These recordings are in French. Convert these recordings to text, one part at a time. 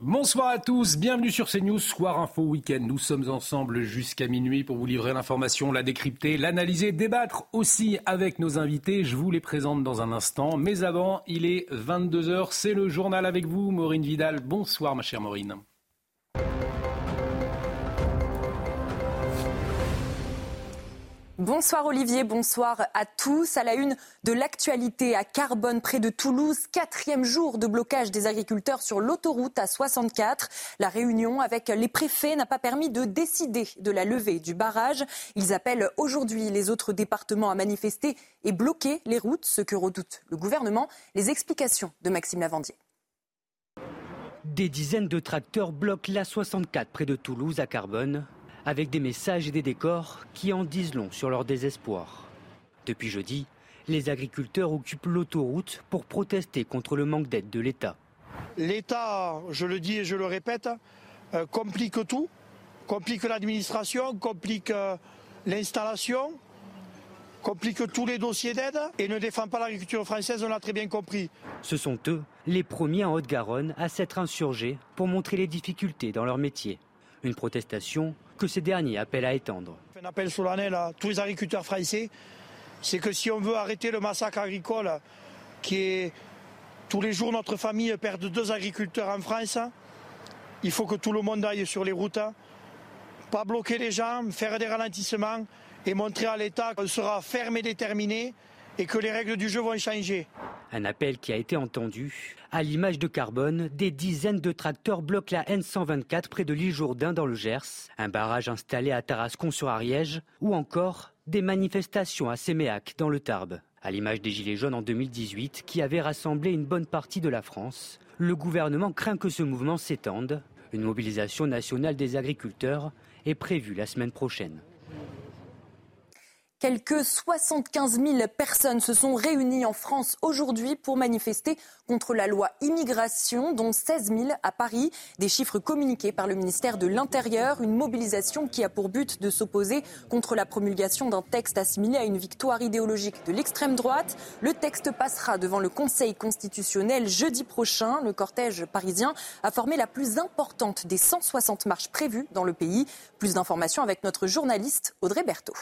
Bonsoir à tous, bienvenue sur CNews, Soir Info Week-end. Nous sommes ensemble jusqu'à minuit pour vous livrer l'information, la décrypter, l'analyser, débattre aussi avec nos invités. Je vous les présente dans un instant. Mais avant, il est 22h, c'est le journal avec vous, Maureen Vidal. Bonsoir ma chère Maureen. Bonsoir Olivier, bonsoir à tous. À la une de l'actualité à Carbone, près de Toulouse, quatrième jour de blocage des agriculteurs sur l'autoroute à 64. La réunion avec les préfets n'a pas permis de décider de la levée du barrage. Ils appellent aujourd'hui les autres départements à manifester et bloquer les routes, ce que redoute le gouvernement. Les explications de Maxime Lavandier. Des dizaines de tracteurs bloquent la 64 près de Toulouse à Carbone avec des messages et des décors qui en disent long sur leur désespoir. Depuis jeudi, les agriculteurs occupent l'autoroute pour protester contre le manque d'aide de l'État. L'État, je le dis et je le répète, euh, complique tout, complique l'administration, complique euh, l'installation, complique tous les dossiers d'aide et ne défend pas l'agriculture française, on l'a très bien compris. Ce sont eux, les premiers en Haute-Garonne, à s'être insurgés pour montrer les difficultés dans leur métier. Une protestation que ces derniers appellent à étendre. Un appel solennel à tous les agriculteurs français, c'est que si on veut arrêter le massacre agricole, qui est tous les jours notre famille perd deux agriculteurs en France, il faut que tout le monde aille sur les routes, pas bloquer les gens, faire des ralentissements et montrer à l'État qu'on sera ferme et déterminé et que les règles du jeu vont changer. Un appel qui a été entendu. À l'image de Carbone, des dizaines de tracteurs bloquent la N124 près de l'île Jourdain dans le Gers, un barrage installé à Tarascon sur Ariège, ou encore des manifestations à Séméac dans le Tarbes. À l'image des Gilets jaunes en 2018 qui avaient rassemblé une bonne partie de la France, le gouvernement craint que ce mouvement s'étende. Une mobilisation nationale des agriculteurs est prévue la semaine prochaine. Quelques 75 000 personnes se sont réunies en France aujourd'hui pour manifester contre la loi immigration, dont 16 000 à Paris. Des chiffres communiqués par le ministère de l'Intérieur. Une mobilisation qui a pour but de s'opposer contre la promulgation d'un texte assimilé à une victoire idéologique de l'extrême droite. Le texte passera devant le Conseil constitutionnel jeudi prochain. Le cortège parisien a formé la plus importante des 160 marches prévues dans le pays. Plus d'informations avec notre journaliste Audrey Berthaud.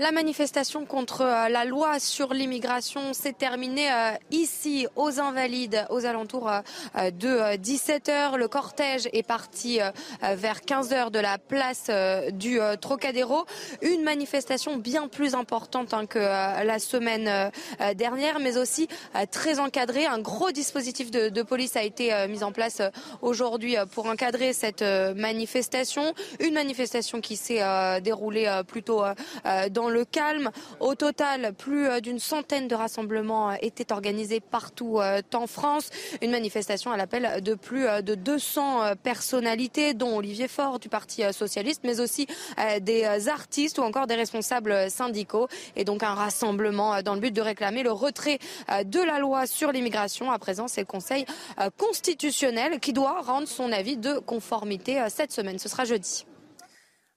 La manifestation contre euh, la loi sur l'immigration s'est terminée euh, ici, aux Invalides, aux alentours euh, de 17h. Le cortège est parti vers 15h de la place du Trocadéro. Une manifestation bien plus importante hein, que la semaine dernière, mais aussi très encadrée. Un gros dispositif de, police a été mis en place aujourd'hui pour encadrer cette manifestation. Une manifestation qui s'est déroulée plutôt dans le calme. Au total, plus euh, d'une centaine de rassemblements euh, étaient organisés partout euh, en France. Une manifestation à l'appel de plus de 200 personnalités, dont Olivier Faure du Parti socialiste, mais aussi des artistes ou encore des responsables syndicaux. Et donc un rassemblement dans le but de réclamer le retrait de la loi sur l'immigration. À présent, c'est le Conseil constitutionnel qui doit rendre son avis de conformité cette semaine. Ce sera jeudi.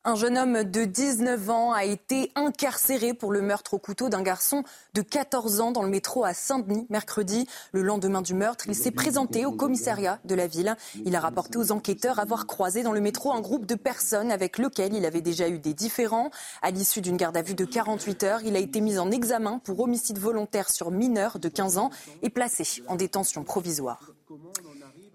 Un jeune homme de 19 ans a été incarcéré pour le meurtre au couteau d'un garçon de 14 ans dans le métro à Saint-Denis mercredi. Le lendemain du meurtre, il s'est présenté au commissariat de la ville. Il a rapporté aux enquêteurs avoir croisé dans le métro un groupe de personnes avec lequel il avait déjà eu des différends. À l'issue d'une garde à vue de 48 heures, il a été mis en examen pour homicide volontaire sur mineur de 15 ans et placé en détention provisoire.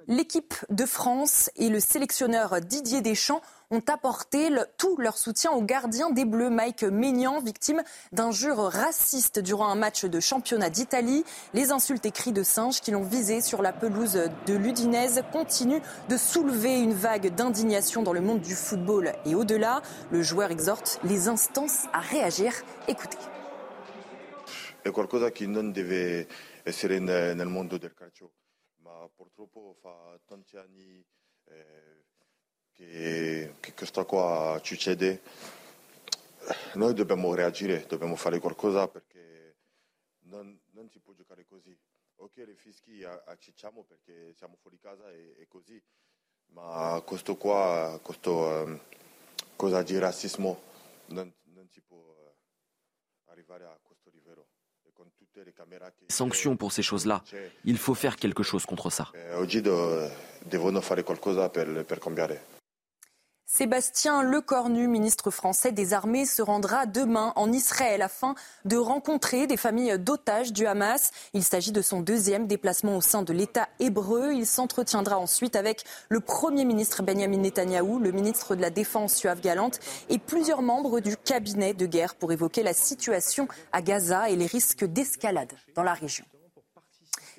L'équipe de France et le sélectionneur Didier Deschamps ont apporté tout leur soutien au gardien des Bleus, Mike Maignan, victime d'injures racistes durant un match de championnat d'Italie. Les insultes et cris de singes qui l'ont visé sur la pelouse de l'Udinese continuent de soulever une vague d'indignation dans le monde du football et au-delà. Le joueur exhorte les instances à réagir. Écoutez. calcio, che, che questa qua succede. Noi dobbiamo reagire, dobbiamo fare qualcosa perché non, non si può giocare così. Ok, le fischi accicciamo perché siamo fuori casa e, e così, ma questo qua, questo um, cosa di razzismo non, non si può arrivare a questo livello. Sanctions pour ces choses-là. Il faut faire quelque chose contre ça. Oggi devono fare qualcosa per, per cambiare. Sébastien Lecornu, ministre français des Armées, se rendra demain en Israël afin de rencontrer des familles d'otages du Hamas. Il s'agit de son deuxième déplacement au sein de l'État hébreu. Il s'entretiendra ensuite avec le Premier ministre Benjamin Netanyahou, le ministre de la Défense Yoav Galante et plusieurs membres du cabinet de guerre pour évoquer la situation à Gaza et les risques d'escalade dans la région.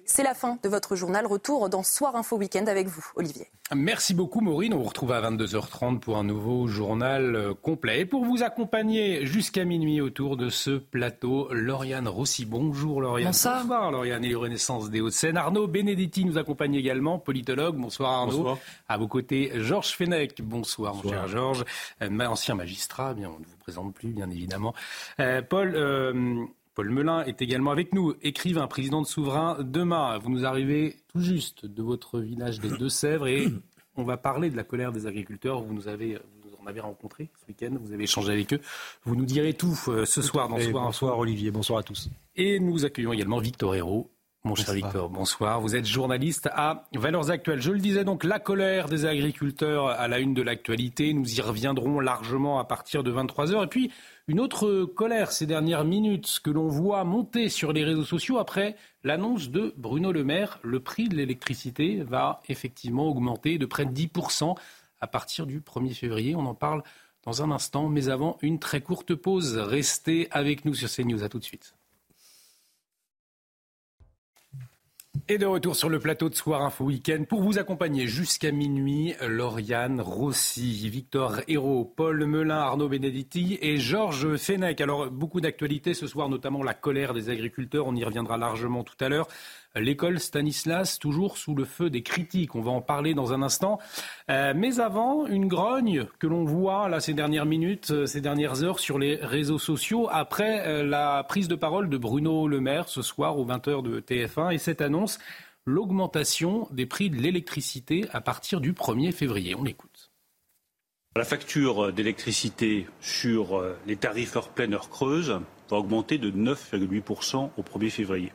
C'est la fin de votre journal. Retour dans Soir Info Week-end avec vous, Olivier. Merci beaucoup, Maureen. On vous retrouve à 22h30 pour un nouveau journal euh, complet. Et pour vous accompagner jusqu'à minuit autour de ce plateau, Lauriane Rossi. Bonjour, Lauriane. Bonsoir. Bonsoir, Lauriane et les Renaissances des Hauts-de-Seine. Arnaud Benedetti nous accompagne également, politologue. Bonsoir, Arnaud. Bonsoir. À vos côtés, Georges Fenech. Bonsoir, mon cher Georges. Euh, ancien magistrat, bien, on ne vous présente plus, bien évidemment. Euh, Paul. Euh, Paul Melun est également avec nous, écrivain, président de Souverain demain. Vous nous arrivez tout juste de votre village des Deux-Sèvres et on va parler de la colère des agriculteurs. Vous nous avez, vous en avez rencontré ce week-end, vous avez échangé avec eux. Vous nous direz tout euh, ce soir dans Soir. Bonsoir Olivier, bonsoir à tous. Et nous accueillons également Victor Hérault. Mon cher Victor, bonsoir. Vous êtes journaliste à Valeurs Actuelles. Je le disais donc, la colère des agriculteurs à la une de l'actualité. Nous y reviendrons largement à partir de 23h. Et puis, une autre colère ces dernières minutes que l'on voit monter sur les réseaux sociaux après l'annonce de Bruno Le Maire. Le prix de l'électricité va effectivement augmenter de près de 10% à partir du 1er février. On en parle dans un instant, mais avant une très courte pause. Restez avec nous sur CNews. À tout de suite. Et de retour sur le plateau de Soir Info Week-end pour vous accompagner jusqu'à minuit, Lauriane Rossi, Victor Hérault, Paul Melun, Arnaud Benedetti et Georges Fenech. Alors, beaucoup d'actualités ce soir, notamment la colère des agriculteurs. On y reviendra largement tout à l'heure. L'école Stanislas, toujours sous le feu des critiques. On va en parler dans un instant. Euh, mais avant, une grogne que l'on voit là ces dernières minutes, euh, ces dernières heures sur les réseaux sociaux, après euh, la prise de parole de Bruno Le Maire ce soir aux 20h de TF1 et cette annonce, l'augmentation des prix de l'électricité à partir du 1er février. On écoute. La facture d'électricité sur les tarifs heure pleine, heure creuse va augmenter de 9,8% au 1er février.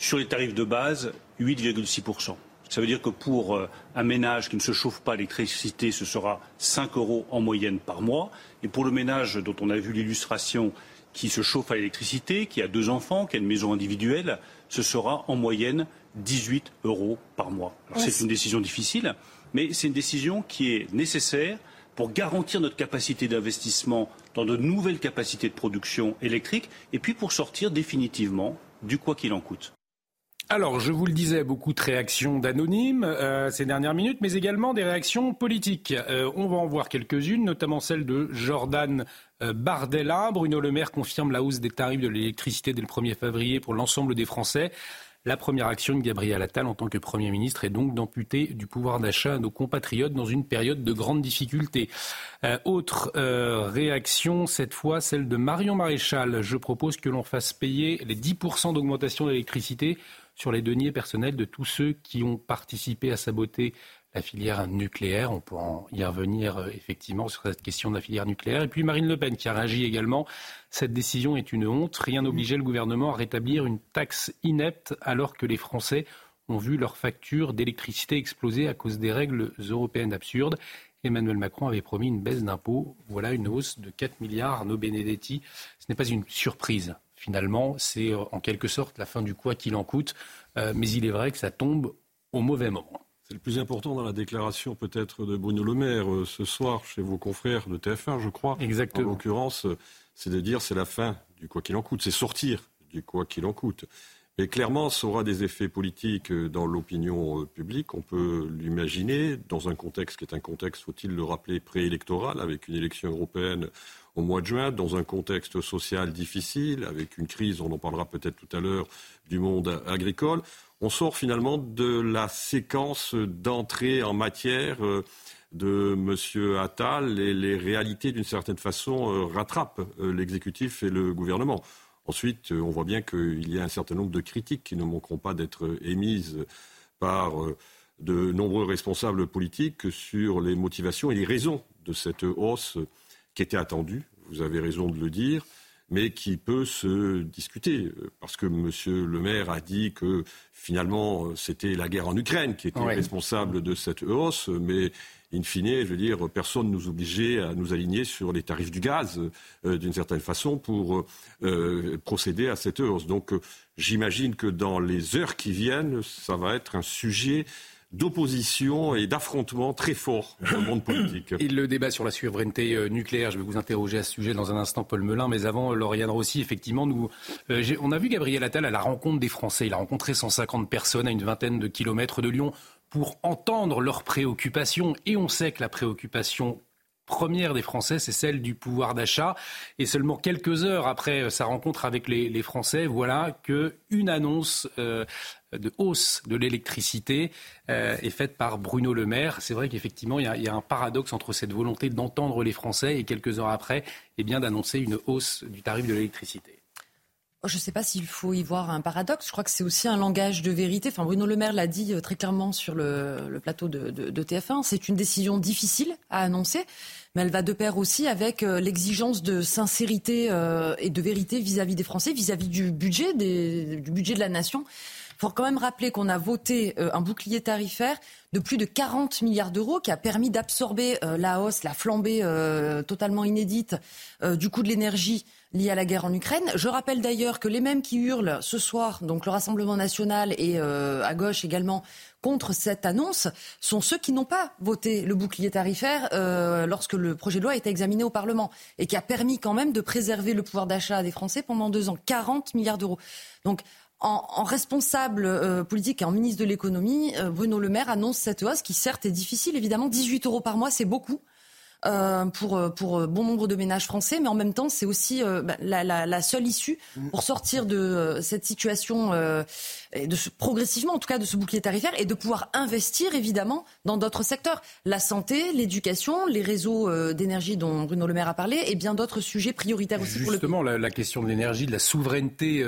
Sur les tarifs de base, 8,6%. Ça veut dire que pour euh, un ménage qui ne se chauffe pas à l'électricité, ce sera 5 euros en moyenne par mois. Et pour le ménage dont on a vu l'illustration, qui se chauffe à l'électricité, qui a deux enfants, qui a une maison individuelle, ce sera en moyenne 18 euros par mois. C'est une décision difficile, mais c'est une décision qui est nécessaire pour garantir notre capacité d'investissement dans de nouvelles capacités de production électrique et puis pour sortir définitivement du quoi qu'il en coûte. Alors, je vous le disais, beaucoup de réactions d'anonymes euh, ces dernières minutes, mais également des réactions politiques. Euh, on va en voir quelques-unes, notamment celle de Jordan euh, Bardella. Bruno Le Maire confirme la hausse des tarifs de l'électricité dès le 1er février pour l'ensemble des Français. La première action de Gabriel Attal en tant que Premier ministre est donc d'amputer du pouvoir d'achat à nos compatriotes dans une période de grande difficulté. autre réaction, cette fois celle de Marion Maréchal. Je propose que l'on fasse payer les 10% d'augmentation d'électricité sur les deniers personnels de tous ceux qui ont participé à saboter la filière nucléaire. On pourra y revenir euh, effectivement sur cette question de la filière nucléaire. Et puis Marine Le Pen qui a réagi également. Cette décision est une honte. Rien n'obligeait le gouvernement à rétablir une taxe inepte alors que les Français ont vu leur facture d'électricité exploser à cause des règles européennes absurdes. Emmanuel Macron avait promis une baisse d'impôts. Voilà une hausse de 4 milliards. Arnaud Benedetti, ce n'est pas une surprise finalement, c'est euh, en quelque sorte la fin du quoi qu'il en coûte. Euh, mais il est vrai que ça tombe au mauvais moment. C'est le plus important dans la déclaration peut-être de Bruno Le Maire euh, ce soir chez vos confrères de TF1, je crois. Exactement. En l'occurrence, c'est de dire c'est la fin du quoi qu'il en coûte, c'est sortir du quoi qu'il en coûte. Mais clairement, ça aura des effets politiques dans l'opinion publique. On peut l'imaginer dans un contexte qui est un contexte, faut-il le rappeler, préélectoral, avec une élection européenne au mois de juin, dans un contexte social difficile, avec une crise, on en parlera peut-être tout à l'heure, du monde agricole. On sort finalement de la séquence d'entrée en matière euh, de M. Attal et les réalités, d'une certaine façon, euh, rattrapent euh, l'exécutif et le gouvernement. Ensuite, on voit bien qu'il y a un certain nombre de critiques qui ne manqueront pas d'être émises par de nombreux responsables politiques sur les motivations et les raisons de cette hausse qui était attendue, vous avez raison de le dire, mais qui peut se discuter. Parce que M. Le Maire a dit que finalement c'était la guerre en Ukraine qui était responsable de cette hausse, mais in fine, je veux dire, personne ne nous obligeait à nous aligner sur les tarifs du gaz euh, d'une certaine façon pour euh, procéder à cette hausse. Donc euh, j'imagine que dans les heures qui viennent, ça va être un sujet d'opposition et d'affrontement très fort dans le monde politique. Et le débat sur la souveraineté euh, nucléaire, je vais vous interroger à ce sujet dans un instant, Paul Melun, mais avant, Lauriane Rossi, effectivement, nous, euh, on a vu Gabriel Attal à la rencontre des Français. Il a rencontré 150 personnes à une vingtaine de kilomètres de Lyon pour entendre leurs préoccupations. Et on sait que la préoccupation première des Français, c'est celle du pouvoir d'achat. Et seulement quelques heures après sa rencontre avec les, Français, voilà qu'une annonce euh, de hausse de l'électricité euh, est faite par Bruno Le Maire. C'est vrai qu'effectivement, il, y, a un paradoxe entre cette volonté d'entendre les Français et quelques heures après, eh bien d'annoncer une hausse du tarif de l'électricité. Je ne sais pas s'il faut y voir un paradoxe. Je crois que c'est aussi un langage de vérité. Enfin, Bruno Le Maire l'a dit euh, très clairement sur le, plateau de, TF1. C'est une décision difficile à annoncer, mais elle va de pair aussi avec euh, l'exigence de sincérité et de vérité vis-à-vis des Français, vis-à-vis du budget, du budget de la nation. Faut quand même rappeler qu'on a voté euh, un bouclier tarifaire de plus de 40 milliards d'euros qui a permis d'absorber euh, la hausse, la flambée euh, totalement inédite du coût de l'énergie liée à la guerre en Ukraine. Je rappelle d'ailleurs que les mêmes qui hurlent ce soir, donc le Rassemblement national et à gauche également, contre cette annonce sont ceux qui n'ont pas voté le bouclier tarifaire lorsque le projet de loi a été examiné au Parlement et qui a permis quand même de préserver le pouvoir d'achat des Français pendant deux ans. 40 milliards d'euros. Donc en, responsable euh, politique et en ministre de l'économie, euh, Bruno Le Maire annonce cette hausse qui certes est difficile, évidemment. 18 euros par mois, c'est beaucoup. Euh, pour, euh, pour bon nombre de ménages français, mais en même temps, c'est aussi bah, la, la, la, seule issue pour sortir de cette situation, et de progressivement, en tout cas, de ce bouclier tarifaire, et de pouvoir investir, évidemment, dans d'autres secteurs. La santé, l'éducation, les réseaux d'énergie dont Bruno Le Maire a parlé, et bien d'autres sujets prioritaires aussi pour le Justement, la, la, question de l'énergie, de la souveraineté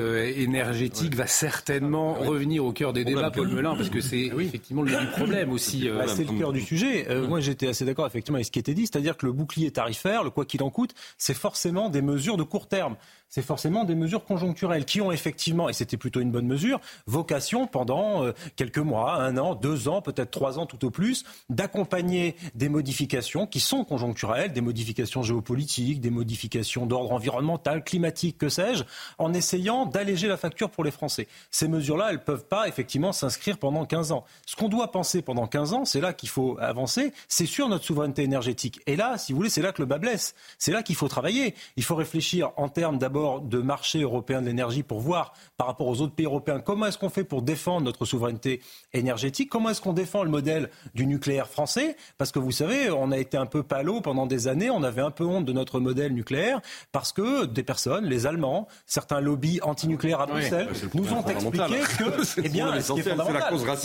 énergétique va certainement revenir au cœur des débats, Paul Melun, parce que c'est ah effectivement le problème aussi. Bah, c'est le cœur du sujet. moi, j'étais assez d'accord, effectivement, avec ce qui était dit, c'est-à-dire que le bouclier tarifaire, le quoi qu'il en coûte, c'est forcément des mesures de court terme c'est forcément des mesures conjoncturelles qui ont effectivement, et c'était plutôt une bonne mesure, vocation pendant euh, quelques mois, un an, deux ans, peut-être trois ans tout au plus, d'accompagner des modifications qui sont conjoncturelles, des modifications géopolitiques, des modifications d'ordre environnemental, climatique, que sais-je, en essayant d'alléger la facture pour les Français. Ces mesures-là, elles ne peuvent pas effectivement s'inscrire pendant 15 ans. Ce qu'on doit penser pendant 15 ans, c'est là qu'il faut avancer, c'est sur notre souveraineté énergétique. Et là, si vous voulez, c'est là que le bas blesse. C'est là qu'il faut travailler. Il faut réfléchir en termes d'abord de marché européen de l'énergie pour voir par rapport aux autres pays européens comment est-ce qu'on fait pour défendre notre souveraineté énergétique, comment est-ce qu'on défend le modèle du nucléaire français, parce que vous savez, on a été un peu palo pendant des années, on avait un peu honte de notre modèle nucléaire, parce que des personnes, les Allemands, certains lobbies antinucléaires à Bruxelles, nous ont expliqué que, eh bien,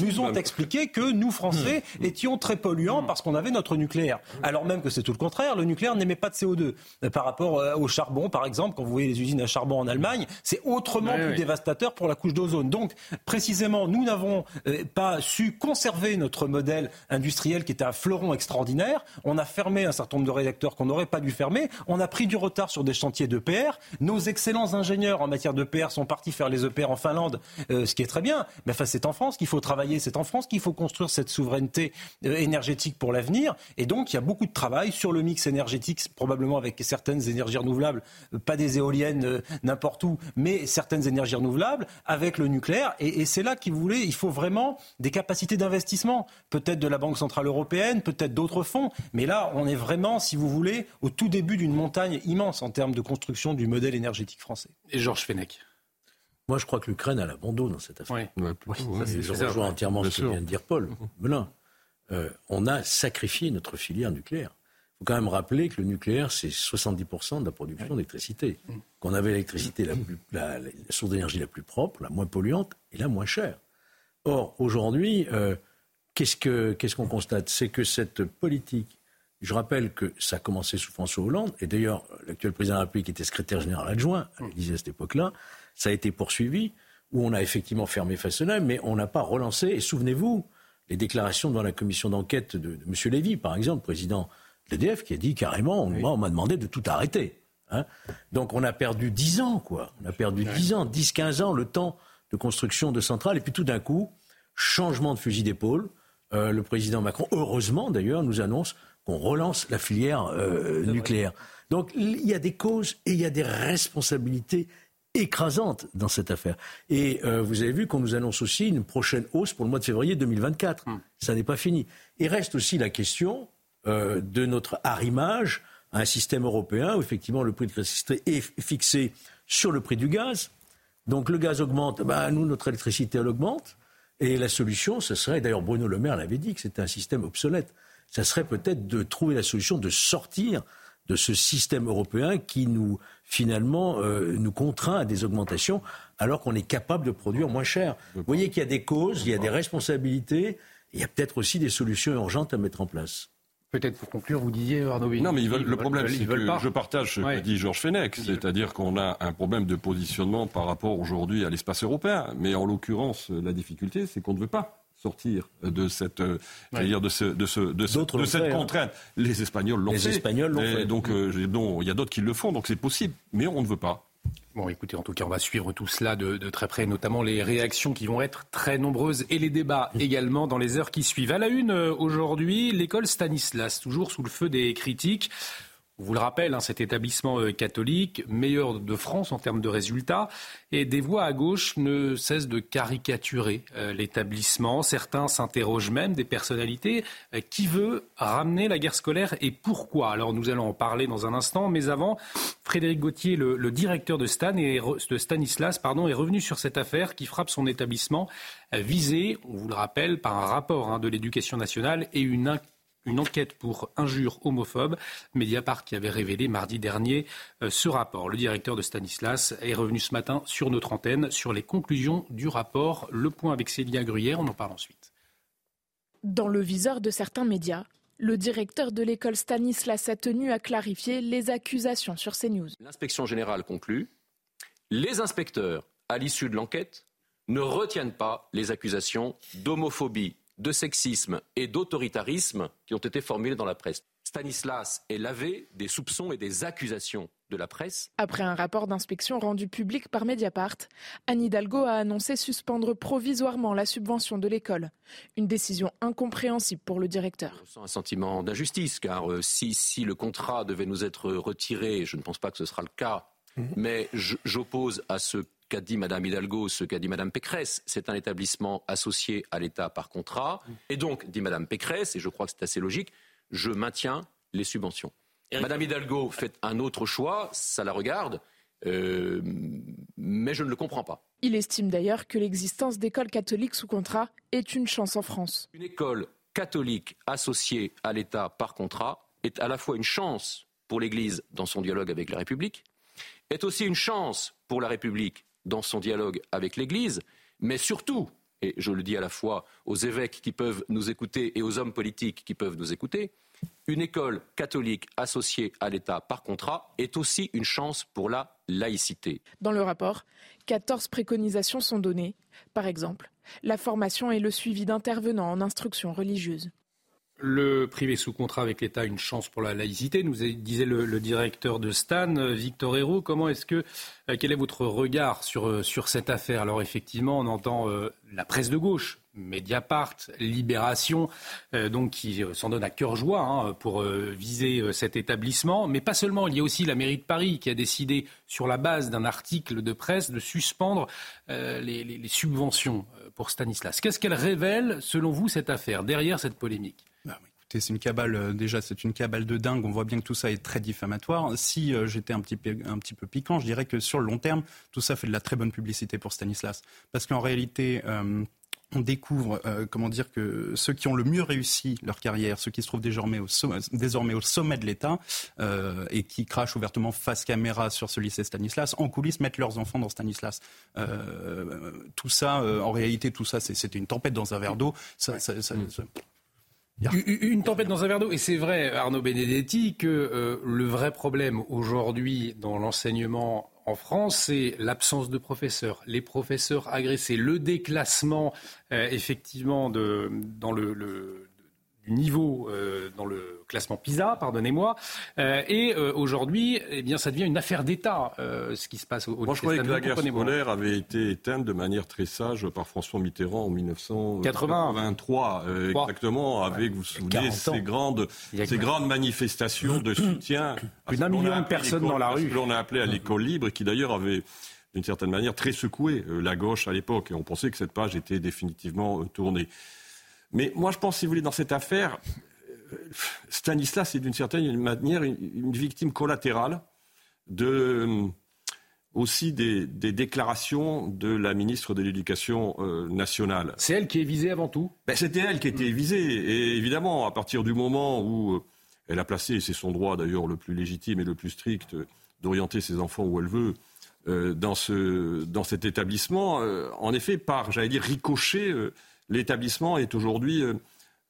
nous ont expliqué que nous, Français, hmm. étions très polluants parce qu'on avait notre nucléaire. Alors même que c'est tout le contraire, le nucléaire n'émet pas de CO2. Par rapport euh, au charbon, par exemple, quand vous voyez les usines à charbon en Allemagne, c'est autrement plus dévastateur pour la couche d'ozone. Donc, précisément, nous n'avons euh, pas su conserver notre modèle industriel qui était un fleuron extraordinaire. On a fermé un certain nombre de réacteurs qu'on n'aurait pas dû fermer. On a pris du retard sur des chantiers d'EPR. Nos excellents ingénieurs en matière d'EPR sont partis faire les EPR en Finlande, euh, ce qui est très bien. Mais enfin, c'est en France qu'il faut travailler, c'est en France qu'il faut construire cette souveraineté euh, énergétique pour l'avenir. Et donc, il y a beaucoup de travail sur le mix énergétique, probablement avec certaines énergies renouvelables, pas des éoliennes euh, n'importe où, mais certaines énergies renouvelables avec le nucléaire. Et, c'est là qu'il voulait, il faut vraiment des capacités d'investissement, peut-être de la Banque centrale européenne, peut-être d'autres fonds. Mais là, on est vraiment, si vous voulez, au tout début d'une montagne immense en termes de construction du modèle énergétique français. Et Georges Fenech. Moi, je crois que l'Ukraine a la bon dans cette affaire. Oui. je rejoins entièrement ce que vient de dire Paul Melun. Euh, on a sacrifié notre filière nucléaire. Il faut quand même rappeler que le nucléaire, c'est 70% de la production d'électricité. Mm. Qu'on avait l'électricité, la, source d'énergie la plus propre, la moins polluante et la moins chère. Or, aujourd'hui, euh, qu'est-ce qu'on constate? C'est que cette politique, je rappelle que ça a commencé sous François Hollande, et d'ailleurs, l'actuel président de la République était secrétaire général adjoint, il disait à cette époque-là, ça a été poursuivi, où on a effectivement fermé Fessenheim, mais on n'a pas relancé. Et souvenez-vous, les déclarations devant la commission d'enquête de, de, M. Lévy, par exemple, président de l'EDF, qui a dit carrément, on m'a demandé de tout arrêter. Hein. Donc on a perdu 10 ans, quoi. On a perdu 10 ans, 10-15 ans, le temps de construction de centrales. Et puis tout d'un coup, changement de fusil d'épaule. Euh, le président Macron, heureusement d'ailleurs, nous annonce qu'on relance la filière euh, nucléaire. Donc il y a des causes et il y a des responsabilités écrasante dans cette affaire. Et euh, vous avez vu qu'on nous annonce aussi une prochaine hausse pour le mois de février 2024. Hmm. Ça n'est pas fini. Et reste aussi la question euh, de notre arrimage à un système européen où effectivement le prix de l'électricité est fixé sur le prix du gaz. Donc le gaz augmente, bah, nous, notre électricité, elle augmente. Et la solution, ce serait, d'ailleurs Bruno Le Maire l'avait dit, que c'était un système obsolète. Ça serait peut-être de trouver la solution de sortir de ce système européen qui nous finalement euh, nous contraint à des augmentations alors qu'on est capable de produire moins cher. Vous voyez qu'il y a des causes, il y a des responsabilités, il y a peut-être aussi des solutions urgentes à mettre en place. Peut-être pour conclure, vous disiez Arnaud Non, mais le problème, c'est que je partage ce que dit Georges Fenech, c'est-à-dire qu'on a un problème de positionnement par rapport aujourd'hui à l'espace européen. Mais en l'occurrence, la difficulté, c'est qu'on ne veut pas sortir de cette, euh, dire de, ce, de, ce, de, cette hein. contrainte. Les Espagnols l'ont fait. Les Espagnols l'ont fait. Donc, euh, il y a d'autres qui le font, donc c'est possible, mais on ne veut pas. Bon, écoutez, en tout cas, on va suivre tout cela de, de, très près, notamment les réactions qui vont être très nombreuses et les débats également dans les heures qui suivent. À la une, euh, aujourd'hui, l'école Stanislas, toujours sous le feu des critiques vous le rappelle, hein, cet établissement euh, catholique, meilleur de France en termes de résultats, et des voix à gauche ne cessent de caricaturer euh, l'établissement. Certains s'interrogent même des personnalités. Euh, qui veut ramener la guerre scolaire et pourquoi? Alors nous allons en parler dans un instant, mais avant, Frédéric Gauthier, le, directeur de, Stan et, de Stanislas, pardon, est revenu sur cette affaire qui frappe son établissement, visé, on vous le rappelle, par un rapport hein, de l'éducation nationale et une une enquête pour injures homophobes. Mediapart qui avait révélé mardi dernier euh, ce rapport. Le directeur de Stanislas est revenu ce matin sur notre antenne sur les conclusions du rapport. Le point avec Célia Gruyère, on en parle ensuite. Dans le viseur de certains médias, le directeur de l'école Stanislas a tenu à clarifier les accusations sur CNews. L'inspection générale conclut les inspecteurs, à l'issue de l'enquête, ne retiennent pas les accusations d'homophobie de sexisme et d'autoritarisme qui ont été formulés dans la presse. Stanislas est lavé des soupçons et des accusations de la presse. Après un rapport d'inspection rendu public par Mediapart, Anne Hidalgo a annoncé suspendre provisoirement la subvention de l'école. Une décision incompréhensible pour le directeur. Je sens un sentiment d'injustice, car euh, si, si le contrat devait nous être retiré, je ne pense pas que ce sera le cas, mhm. mais j'oppose à ce qu'a dit Mme Hidalgo, ce qu'a dit Mme Pécresse. C'est un établissement associé à l'État par contrat. Et donc, dit Mme Pécresse, et je crois que c'est assez logique, je maintiens les subventions. Mme Hidalgo fait un autre choix, ça la regarde, euh, mais je ne le comprends pas. Il estime d'ailleurs que l'existence d'écoles catholiques sous contrat est une chance en France. Une école catholique associée à l'État par contrat est à la fois une chance pour l'Église dans son dialogue avec la République, est aussi une chance pour la République dans son dialogue avec l'Église, mais surtout, et je le dis à la fois aux évêques qui peuvent nous écouter et aux hommes politiques qui peuvent nous écouter, une école catholique associée à l'État par contrat est aussi une chance pour la laïcité. Dans le rapport, 14 préconisations sont données. Par exemple, la formation et le suivi d'intervenants en instruction religieuse. Le privé sous contrat avec l'État, une chance pour la laïcité, nous disait le, directeur de Stan, Victor Hérault. Comment est-ce que, euh, quel est votre regard sur, euh, sur cette affaire? Alors effectivement, on entend euh, la presse de gauche, Mediapart, Libération, donc qui s'en donne à cœur joie hein, pour viser cet établissement. Mais pas seulement, il y a aussi la mairie de Paris qui a décidé, sur la base d'un article de presse, de suspendre les, les subventions pour Stanislas. Qu'est-ce qu'elle révèle, selon vous, cette affaire, derrière cette polémique? C'est une cabale, déjà, c'est une cabale de dingue. On voit bien que tout ça est très diffamatoire. Si j'étais un petit, peu, un petit peu piquant, je dirais que sur le long terme, tout ça fait de la très bonne publicité pour Stanislas. Parce qu'en réalité, on découvre, euh, comment dire, que ceux qui ont le mieux réussi leur carrière, ceux qui se trouvent désormais au sommet, désormais au sommet de l'État euh, et qui crachent ouvertement face caméra sur ce lycée Stanislas, en coulisses mettent leurs enfants dans Stanislas. Euh, tout ça, en réalité, tout ça, c'était une tempête dans un verre d'eau. Ça, une tempête dans un verre d'eau. Et c'est vrai, Arnaud Benedetti, que le vrai problème aujourd'hui dans l'enseignement en France, c'est l'absence de professeurs, les professeurs agressés, le déclassement euh, effectivement de, dans le du niveau euh, dans le classement PISA, pardonnez-moi. Euh, et euh, aujourd'hui, eh bien, ça devient une affaire d'État, ce qui se passe au, au Moi, je croyais que la guerre scolaire avait été éteinte de manière très sage par François Mitterrand en 1983, exactement, avec, vous vous souvenez, ces grandes, ces grandes manifestations de soutien. Plus d'un million de personnes dans la rue. Ce que l'on a appelé à l'école libre, qui d'ailleurs avait d'une certaine manière très secoué la gauche à l'époque. Et on pensait que cette page était définitivement tournée. Mais moi, je pense, si vous voulez, dans cette affaire, Stanislas est d'une certaine manière une, victime collatérale de, aussi des, déclarations de la ministre de l'Éducation euh, nationale. C'est elle qui est visée avant tout? Ben, C'était elle qui était visée. Et évidemment, à partir du moment où euh, elle a placé, et c'est son droit d'ailleurs le plus légitime et le plus strict, d'orienter ses enfants où elle veut, euh, dans, ce, dans cet établissement, en effet, par, j'allais dire, ricochet, l'établissement est aujourd'hui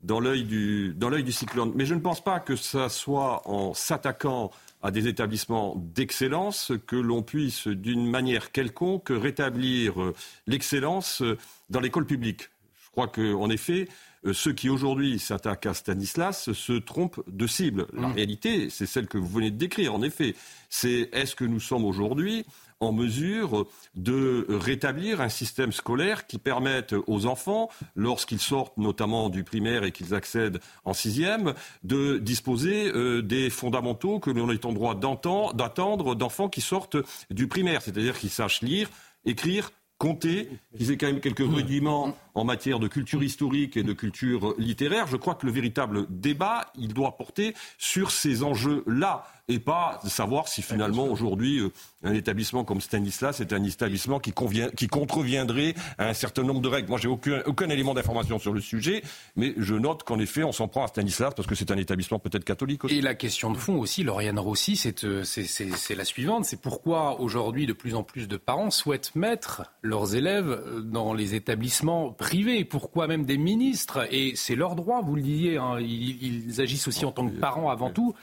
dans l'œil du, du cyclone. Mais je ne pense pas que ce soit en s'attaquant à des établissements d'excellence que l'on puisse, d'une manière quelconque, rétablir euh, l'excellence euh, dans l'école publique. Je crois qu'en effet, euh, ceux qui aujourd'hui s'attaquent à Stanislas se trompent de cible. La mmh. réalité, c'est celle que vous venez de décrire. En effet, c'est est-ce que nous sommes aujourd'hui en mesure de rétablir un système scolaire qui permette aux enfants, lorsqu'ils sortent notamment du primaire et qu'ils accèdent en sixième, de disposer euh, des fondamentaux que l'on est en droit d'attendre d'enfants qui sortent du primaire, c'est-à-dire qu'ils sachent lire, écrire, compter, qu'ils aient quand même quelques rudiments en matière de culture historique et de culture littéraire. Je crois que le véritable débat, doit porter sur ces enjeux-là et pas de savoir si finalement aujourd'hui euh, un établissement comme Stanislas est un établissement qui, convient, qui contreviendrait à un certain nombre de règles. Moi, j'ai aucun, aucun élément d'information sur le sujet, mais je note qu'en effet, on s'en prend à Stanislas parce que c'est un établissement peut-être catholique aussi. Et la question de fond aussi, Lauriane Rossi, c'est, euh, c'est la suivante. C'est pourquoi aujourd'hui de plus en plus de parents souhaitent mettre leurs élèves euh, dans les établissements privés? Pourquoi même des ministres? Et c'est leur droit, vous le disiez. Hein, ils, ils, agissent aussi en tant que parents avant tout.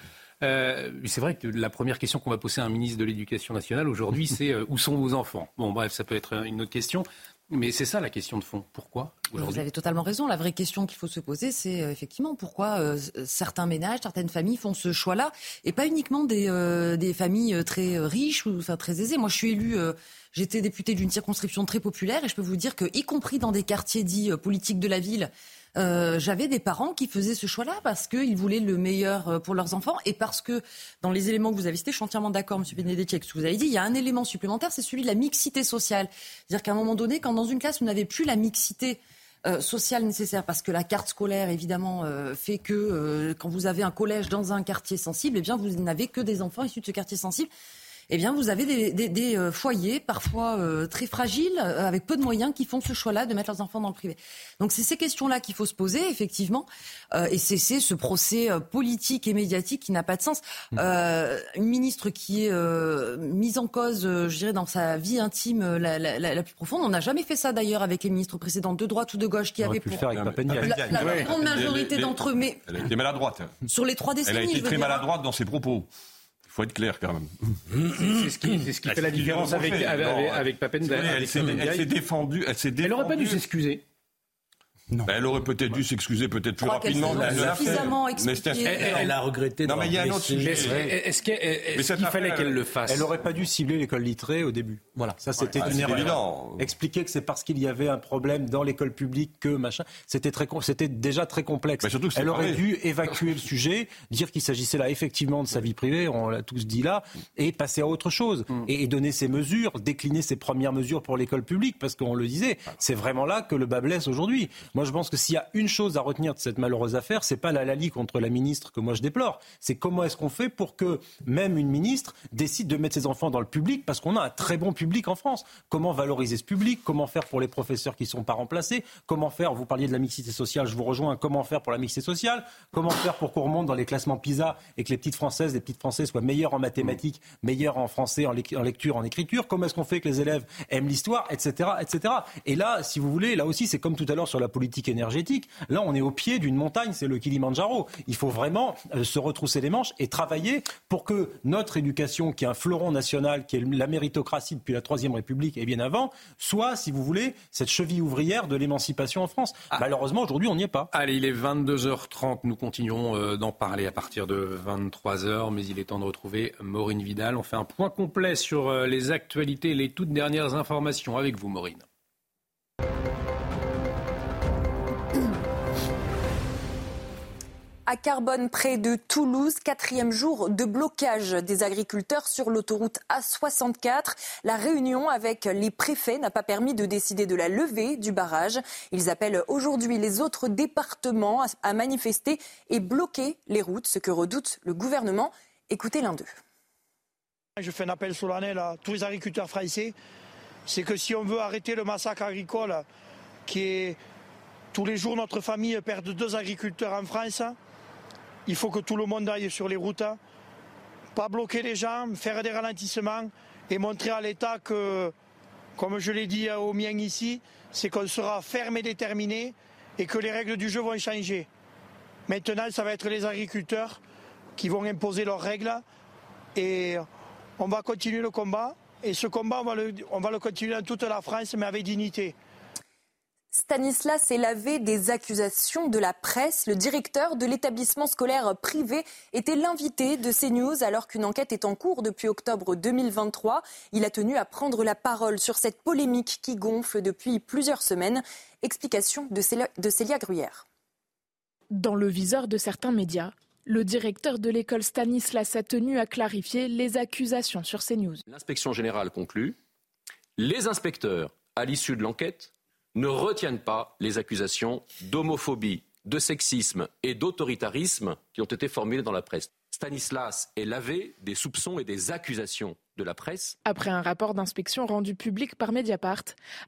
Euh, c'est vrai que la première question qu'on va poser à un ministre de l'Éducation nationale aujourd'hui, c'est euh, où sont vos enfants? Bon, bref, ça peut être une autre question. Mais c'est ça la question de fond. Pourquoi Vous avez totalement raison. La vraie question qu'il faut se poser, c'est euh, effectivement pourquoi certains ménages, certaines familles font ce choix-là, et pas uniquement des, des familles très riches ou enfin, très aisées. Moi, je suis élue, j'étais députée d'une circonscription très populaire, et je peux vous dire que, y compris dans des quartiers dits politiques de la ville, euh, j'avais des parents qui faisaient ce choix-là parce qu'ils voulaient le meilleur euh, pour leurs enfants et parce que dans les éléments que vous avez cités, je suis entièrement d'accord, M. Benedetti, avec ce que vous avez dit, il y a un élément supplémentaire, c'est celui de la mixité sociale. C'est-à-dire qu'à un moment donné, quand dans une classe, vous n'avez plus la mixité euh, sociale nécessaire parce que la carte scolaire évidemment fait que quand vous avez un collège dans un quartier sensible, eh vous n'avez que des enfants issus de ce quartier sensible eh bien, vous avez des, des, des euh, foyers parfois euh, très fragiles, euh, avec peu de moyens, qui font ce choix-là de mettre leurs enfants dans le privé. Donc, c'est ces questions-là qu'il faut se poser, effectivement, euh, et cesser ce procès politique et médiatique qui n'a pas de sens. Mmh. une ministre qui est mise en cause, je dirais, dans sa vie intime la, la, la, la plus profonde. On n'a jamais fait ça, d'ailleurs, avec les ministres précédents de droite ou de gauche qui avaient pour faire avec la, grande majorité d'entre eux. Mais elle a été maladroite. Sur les trois décennies, elle a été très maladroite dans ses propos faut être clair quand même. C'est ce qui, ce qui fait la différence avec, avec, avec, avec Elle s'est défendue. Elle s'est Elle n'aurait pas dû s'excuser. Ben, elle aurait peut-être dû s'excuser peut-être plus rapidement. Elle, a regretté. Non, mais il y a un autre sujet. Est-ce qu'il fallait qu'elle le fasse Elle n'aurait pas dû cibler l'école littrée au début. Voilà, ça c'était une erreur. Évident. Expliquer que c'est parce qu'il y avait un problème dans l'école publique que machin, c'était très, c'était déjà très complexe. elle aurait dû évacuer le sujet, dire qu'il s'agissait là effectivement de sa vie privée, on l'a tous dit là, et passer à autre chose mm. et, donner ses mesures, décliner ses premières mesures pour l'école publique, parce qu'on le disait, c'est vraiment là que le bas blesse aujourd'hui. Moi, je pense que s'il y a une chose à retenir de cette malheureuse affaire, c'est pas la Lali contre la ministre que moi je déplore. C'est comment est-ce qu'on fait pour que même une ministre décide de mettre ses enfants dans le public, parce qu'on a un très bon public en France. Comment valoriser ce public? Comment faire pour les professeurs qui ne sont pas remplacés? Comment faire? Vous parliez de la mixité sociale, je vous rejoins. Comment faire pour la mixité sociale? Comment faire pour qu'on remonte dans les classements PISA et que les petites françaises, les petites françaises soient meilleures en mathématiques, meilleures en français, en lecture, en écriture? Comment est-ce qu'on fait que les élèves aiment l'histoire, etc., etc. Et là, si vous voulez, là aussi, c'est comme tout à l'heure sur la politique énergétique. Là, on est au pied d'une montagne, c'est le Kilimanjaro. Il faut vraiment euh, se retrousser les manches et travailler pour que notre éducation, qui est un fleuron national, qui est la méritocratie depuis la Troisième République et bien avant, soit, si vous voulez, cette cheville ouvrière de l'émancipation en France. Ah. Malheureusement, aujourd'hui, on n'y est pas. Allez, il est 22h30. Nous continuerons euh, d'en parler à partir de 23h, mais il est temps de retrouver Maureen Vidal. On fait un point complet sur euh, les actualités, les toutes dernières informations avec vous, Maureen. À Carbone, près de Toulouse, quatrième jour de blocage des agriculteurs sur l'autoroute A64. La réunion avec les préfets n'a pas permis de décider de la levée du barrage. Ils appellent aujourd'hui les autres départements à manifester et bloquer les routes, ce que redoute le gouvernement. Écoutez l'un d'eux. Je fais un appel solennel à tous les agriculteurs français. C'est que si on veut arrêter le massacre agricole, qui est tous les jours notre famille perd deux agriculteurs en France, il faut que tout le monde aille sur les routes, pas bloquer les gens, faire des ralentissements et montrer à l'État que, comme je l'ai dit aux miens ici, c'est qu'on sera ferme et déterminé et que les règles du jeu vont changer. Maintenant, ça va être les agriculteurs qui vont imposer leurs règles et on va continuer le combat. Et ce combat, on va le, on va le continuer dans toute la France, mais avec dignité. Stanislas est lavé des accusations de la presse. Le directeur de l'établissement scolaire privé était l'invité de CNews alors qu'une enquête est en cours depuis octobre 2023. Il a tenu à prendre la parole sur cette polémique qui gonfle depuis plusieurs semaines. Explication de Célia, Gruyère. Dans le viseur de certains médias, le directeur de l'école Stanislas a tenu à clarifier les accusations sur CNews. L'inspection générale conclut les inspecteurs, à l'issue de l'enquête, ne retiennent pas les accusations d'homophobie, de sexisme et d'autoritarisme qui ont été formulées dans la presse. Stanislas est lavé des soupçons et des accusations de la presse. Après un rapport d'inspection rendu public par Mediapart,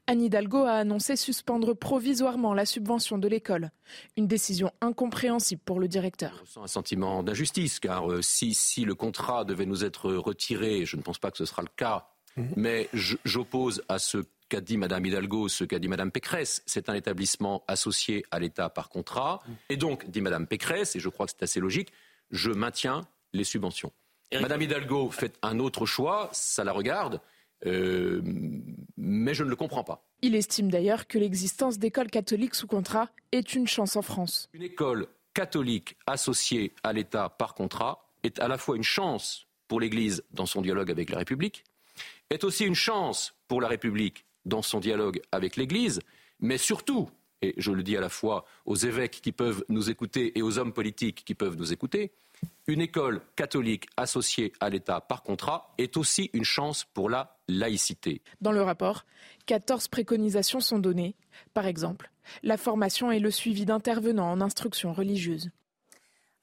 Anne Hidalgo a annoncé suspendre provisoirement la subvention de l'école. Une décision incompréhensible pour le directeur. Je ressens un sentiment d'injustice car euh, si, si le contrat devait nous être retiré, je ne pense pas que ce sera le cas, mhm. mais j'oppose à ce qu'a dit Mme Hidalgo, ce qu'a dit Mme Pécresse. C'est un établissement associé à l'État par contrat. Et donc, dit Mme Pécresse, et je crois que c'est assez logique, je maintiens les subventions. Mme Hidalgo fait un autre choix, ça la regarde, euh, mais je ne le comprends pas. Il estime d'ailleurs que l'existence d'écoles catholiques sous contrat est une chance en France. Une école catholique associée à l'État par contrat est à la fois une chance pour l'Église dans son dialogue avec la République, est aussi une chance pour la République dans son dialogue avec l'Église, mais surtout, et je le dis à la fois aux évêques qui peuvent nous écouter et aux hommes politiques qui peuvent nous écouter, une école catholique associée à l'État par contrat est aussi une chance pour la laïcité. Dans le rapport, 14 préconisations sont données. Par exemple, la formation et le suivi d'intervenants en instruction religieuse.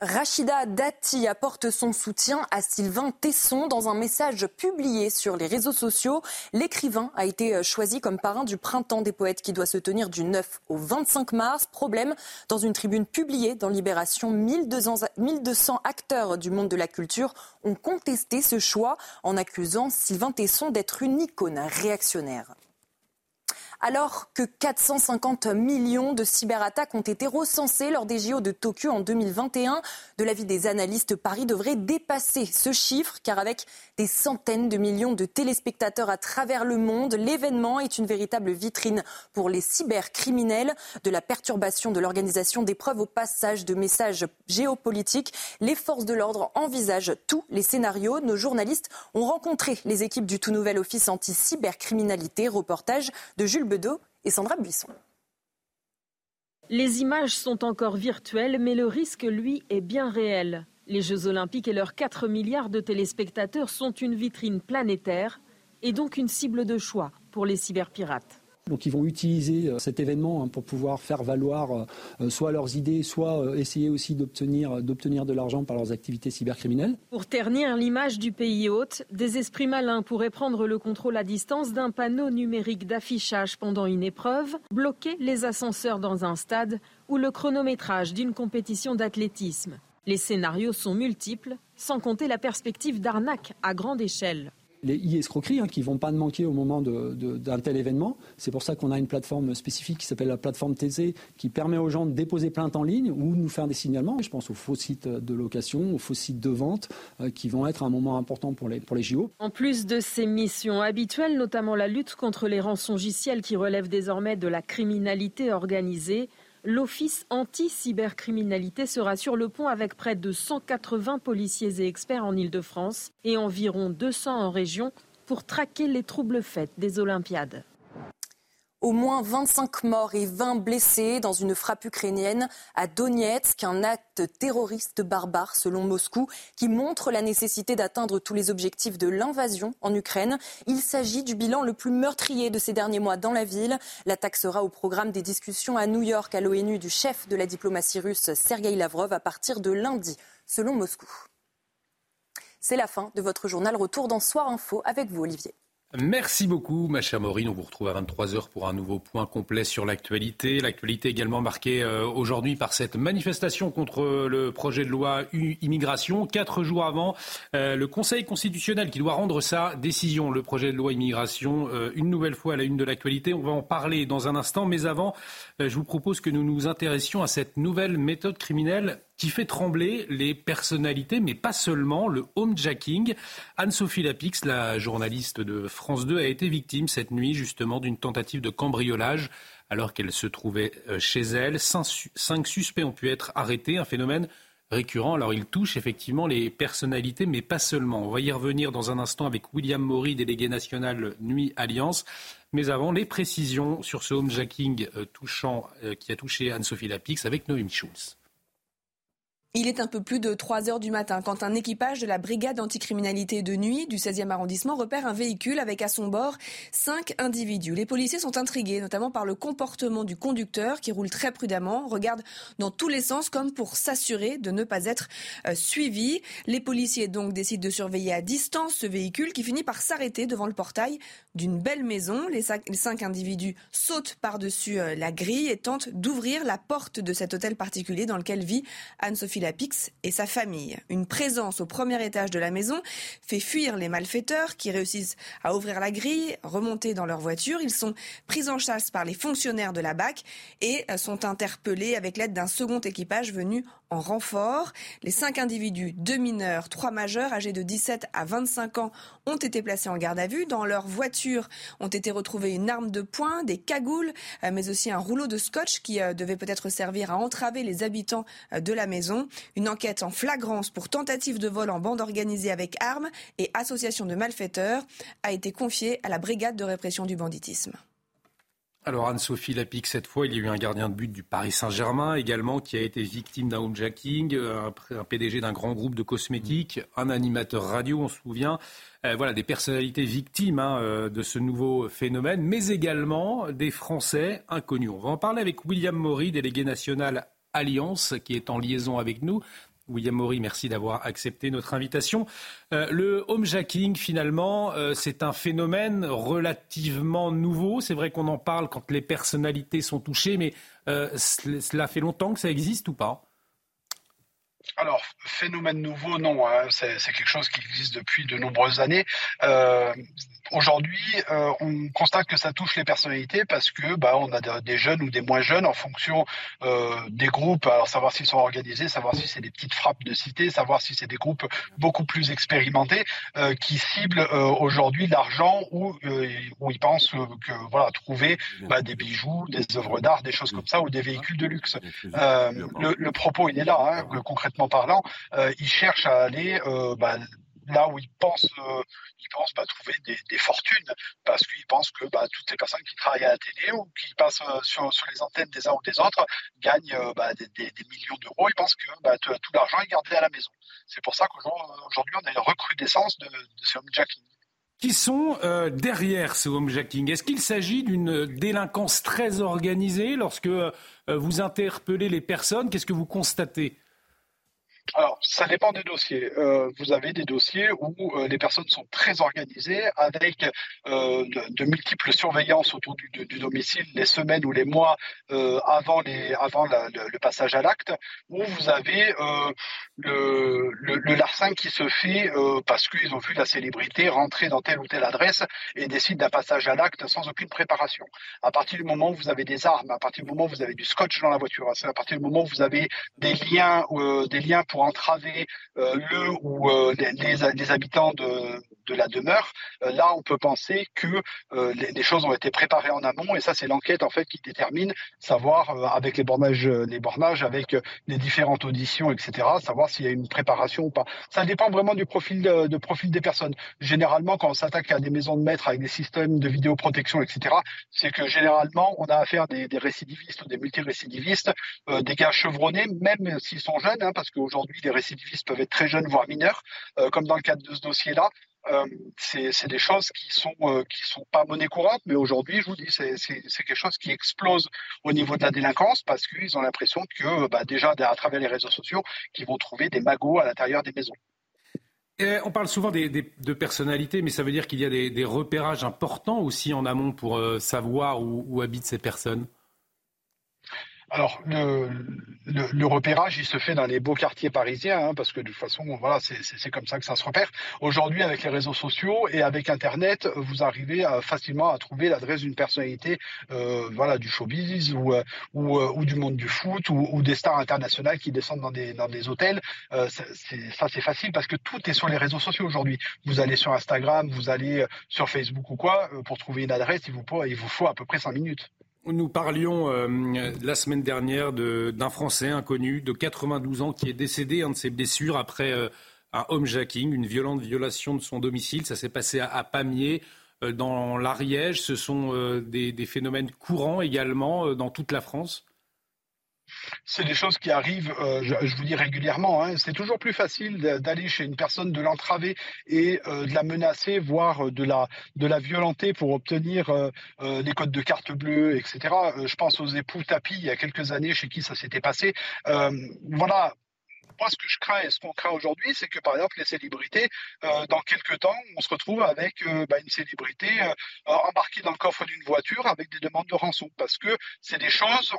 Rachida Dati apporte son soutien à Sylvain Tesson dans un message publié sur les réseaux sociaux. L'écrivain a été choisi comme parrain du printemps des poètes qui doit se tenir du 9 au 25 mars. Problème, dans une tribune publiée dans Libération, 1200, 1200 acteurs du monde de la culture ont contesté ce choix en accusant Sylvain Tesson d'être une icône réactionnaire alors que 450 millions de cyberattaques ont été recensées lors des JO de Tokyo en 2021. De l'avis des analystes, Paris devrait dépasser ce chiffre car avec des centaines de millions de téléspectateurs à travers le monde, l'événement est une véritable vitrine pour les cybercriminels. De la perturbation de l'organisation d'épreuves au passage de messages géopolitiques, les forces de l'ordre envisagent tous les scénarios. Nos journalistes ont rencontré les équipes du tout nouvel office anti-cybercriminalité. Reportage de Jules et Sandra Buisson. Les images sont encore virtuelles, mais le risque, lui, est bien réel. Les Jeux olympiques et leurs 4 milliards de téléspectateurs sont une vitrine planétaire et donc une cible de choix pour les cyberpirates. Donc ils vont utiliser cet événement hein, pour pouvoir faire valoir soit leurs idées, soit essayer aussi d'obtenir de l'argent par leurs activités cybercriminelles. Pour ternir l'image du pays hôte, des esprits malins pourraient prendre le contrôle à distance d'un panneau numérique d'affichage pendant une épreuve, bloquer les ascenseurs dans un stade ou le chronométrage d'une compétition d'athlétisme. Les scénarios sont multiples, sans compter la perspective d'arnaque à grande échelle les e-escroqueries hein, qui ne vont pas manquer au moment d'un tel événement. C'est pour ça qu'on a une plateforme spécifique qui s'appelle la plateforme TZ qui permet aux gens de déposer plainte en ligne ou de nous faire des signalements. Je pense aux faux sites de location, aux faux sites de vente euh, qui vont être un moment important pour les, pour les JO. En plus de ces missions habituelles, notamment la lutte contre les rançongiciels qui relèvent désormais de la criminalité organisée, L'Office anti-cybercriminalité sera sur le pont avec près de 180 policiers et experts en Ile-de-France et environ 200 en région pour traquer les troubles faits des Olympiades. Au moins 25 morts et 20 blessés dans une frappe ukrainienne à Donetsk, un acte terroriste barbare selon Moscou qui montre la nécessité d'atteindre tous les objectifs de l'invasion en Ukraine. Il s'agit du bilan le plus meurtrier de ces derniers mois dans la ville. L'attaque sera au programme des discussions à New York à l'ONU du chef de la diplomatie russe Sergei Lavrov à partir de lundi, selon Moscou. C'est la fin de votre journal. Retour dans Soir Info avec vous, Olivier. Merci beaucoup, ma chère Maureen. On vous retrouve à 23h pour un nouveau point complet sur l'actualité. L'actualité également marquée euh, aujourd'hui par cette manifestation contre le projet de loi immigration. Quatre jours avant, euh, le Conseil constitutionnel qui doit rendre sa décision, le projet de loi immigration, euh, une nouvelle fois à la une de l'actualité. On va en parler dans un instant, mais avant, je vous propose que nous nous intéressions à cette nouvelle méthode criminelle qui fait trembler les personnalités, mais pas seulement, le homejacking. Anne-Sophie Lapix, la journaliste de France 2, a été victime cette nuit justement d'une tentative de cambriolage alors qu'elle se trouvait euh, chez elle. Cinq, suspects ont pu être arrêtés, un phénomène récurrent. Alors il touche effectivement les personnalités, mais pas seulement. On va y revenir dans un instant avec William Maury, délégué national Nuit Alliance. Mais avant, les précisions sur ce homejacking euh, touchant, euh, qui a touché Anne-Sophie Lapix avec Noémie Schulz. Il est un peu plus de 3 heures du matin quand un équipage de la brigade anticriminalité de nuit du 16e arrondissement repère un véhicule avec à son bord cinq individus. Les policiers sont intrigués, notamment par le comportement du conducteur qui roule très prudemment, regarde dans tous les sens comme pour s'assurer de ne pas être euh, suivi. Les policiers donc décident de surveiller à distance ce véhicule qui finit par s'arrêter devant le portail d'une belle maison. Les cinq, individus sautent par-dessus euh, la grille et tentent d'ouvrir la porte de cet hôtel particulier dans lequel vit Anne-Sophie Lapix et sa famille. Une présence au premier étage de la maison fait fuir les malfaiteurs qui réussissent à ouvrir la grille, remonter dans leur voiture. Ils sont pris en chasse par les fonctionnaires de la BAC et euh, sont interpellés avec l'aide d'un second équipage venu en renfort. Les cinq individus, deux mineurs, trois majeurs âgés de 17 à 25 ans, ont été placés en garde à vue. Dans leur voiture ont été retrouvés une arme de poing, des cagoules, euh, mais aussi un rouleau de scotch qui euh, devait peut-être servir à entraver les habitants de la maison. Une enquête en flagrance pour tentative de vol en bande organisée avec armes et association de malfaiteurs a été confiée à la brigade de répression du banditisme. Alors Anne-Sophie Lapic, cette fois, il y a eu un gardien de but du Paris Saint-Germain également qui a été victime d'un homejacking, un, PDG d'un grand groupe de cosmétiques, un animateur radio, on se souvient. Euh, voilà, des personnalités victimes hein, euh, de ce nouveau phénomène, mais également des Français inconnus. On va en parler avec William Maury, délégué national Alliance qui est en liaison avec nous. William Maury, merci d'avoir accepté notre invitation. Euh, le homejacking, finalement, euh, c'est un phénomène relativement nouveau. C'est vrai qu'on en parle quand les personnalités sont touchées, mais euh, cela fait longtemps que ça existe ou pas? Alors, phénomène nouveau, non. Hein. c'est quelque chose qui existe depuis de nombreuses années. Aujourd'hui, euh, on constate que ça touche les personnalités parce que bah, on a des jeunes ou des moins jeunes en fonction euh, des groupes. Alors savoir s'ils sont organisés, savoir si c'est des petites frappes de cité, savoir si c'est des groupes beaucoup plus expérimentés euh, qui ciblent aujourd'hui l'argent ou où ils pensent que voilà trouver bah, des bijoux, des œuvres d'art, des choses comme ça ou des véhicules de luxe. Le, le, propos il est là, hein, concrètement parlant, ils cherchent à aller bah, là où ils pensent, euh, bah, trouver des, fortunes, parce qu'ils pensent que bah, toutes les personnes qui travaillent à la télé ou qui passent euh, sur, les antennes des uns ou des autres gagnent euh, des, millions d'euros. Ils pensent que tout, l'argent est gardé à la maison. C'est pour ça qu'aujourd'hui, on a une recrudescence de, de ce homejacking. qui sont euh, derrière ce homejacking Est-ce qu'il s'agit d'une délinquance très organisée lorsque euh, vous interpellez les personnes? Qu'est-ce que vous constatez? Alors, ça dépend des dossiers. Euh, vous avez des dossiers où euh, les personnes sont très organisées, avec euh, de, multiples surveillances autour du, domicile, les semaines ou les mois avant, le, passage à l'acte, où vous avez le, le, larcin qui se fait parce qu'ils ont vu la célébrité rentrer dans telle ou telle adresse et décident d'un passage à l'acte sans aucune préparation. À partir du moment où vous avez des armes, à partir du moment où vous avez du scotch dans la voiture, à partir du moment où vous avez des liens, des liens pour entraver euh, le ou euh, les, les, habitants de, de la demeure, euh, là on peut penser que les, choses ont été préparées en amont et ça c'est l'enquête en fait qui détermine savoir avec les bornages, les bornages, avec les différentes auditions, etc. Savoir s'il y a une préparation ou pas. Ça dépend vraiment du profil de, profil des personnes. Généralement quand on s'attaque à des maisons de maître avec des systèmes de vidéoprotection, etc. C'est que généralement on a affaire des, des récidivistes ou des multirécidivistes, euh, des gars chevronnés, même s'ils sont jeunes, hein, parce qu'aujourd'hui aujourd'hui, les récidivistes peuvent être très jeunes, voire mineurs, euh, comme dans le cadre de ce dossier-là. Euh, c'est des choses qui sont euh, qui sont pas monnaie courante, mais aujourd'hui, je vous dis, c'est quelque chose qui explose au niveau de la délinquance parce qu'ils ont l'impression que bah, déjà à travers les réseaux sociaux, qu'ils vont trouver des magots à l'intérieur des maisons. On parle souvent de personnalités, mais ça veut dire qu'il y a des, repérages importants aussi en amont pour savoir où, où habitent ces personnes? Alors, le, repérage, il se fait dans les beaux quartiers parisiens, hein, parce que de toute façon, voilà, c'est comme ça que ça se repère. Aujourd'hui, avec les réseaux sociaux et avec Internet, vous arrivez facilement à trouver l'adresse d'une personnalité, euh, voilà, du showbiz ou, euh, euh, ou, du monde du foot ou, des stars internationales qui descendent dans des, dans des hôtels. Ça, c'est facile parce que tout est sur les réseaux sociaux aujourd'hui. Vous allez sur Instagram, vous allez sur Facebook ou quoi, pour trouver une adresse, il vous, il vous faut à peu près cinq minutes. Nous parlions euh, la semaine dernière d'un Français inconnu de 92 ans qui est décédé de ses blessures après euh, un homejacking, une violente violation de son domicile. Ça s'est passé à, Pamiers, euh, dans l'Ariège. Ce sont euh, des, phénomènes courants également dans toute la France c'est des choses qui arrivent, euh, je, vous dis régulièrement. Hein. C'est toujours plus facile d'aller chez une personne, de l'entraver et euh, de la menacer, voire de la, de la violenter pour obtenir euh, euh les codes de carte bleue, etc. Euh, je pense aux époux Tapi il y a quelques années chez qui ça s'était passé. Euh, voilà, moi, ce que je crains et ce qu'on craint aujourd'hui, c'est que, par exemple, les célébrités, euh, dans quelques temps, on se retrouve avec euh, bah, une célébrité euh, embarquée dans le coffre d'une voiture avec des demandes de rançon. Parce que c'est des choses,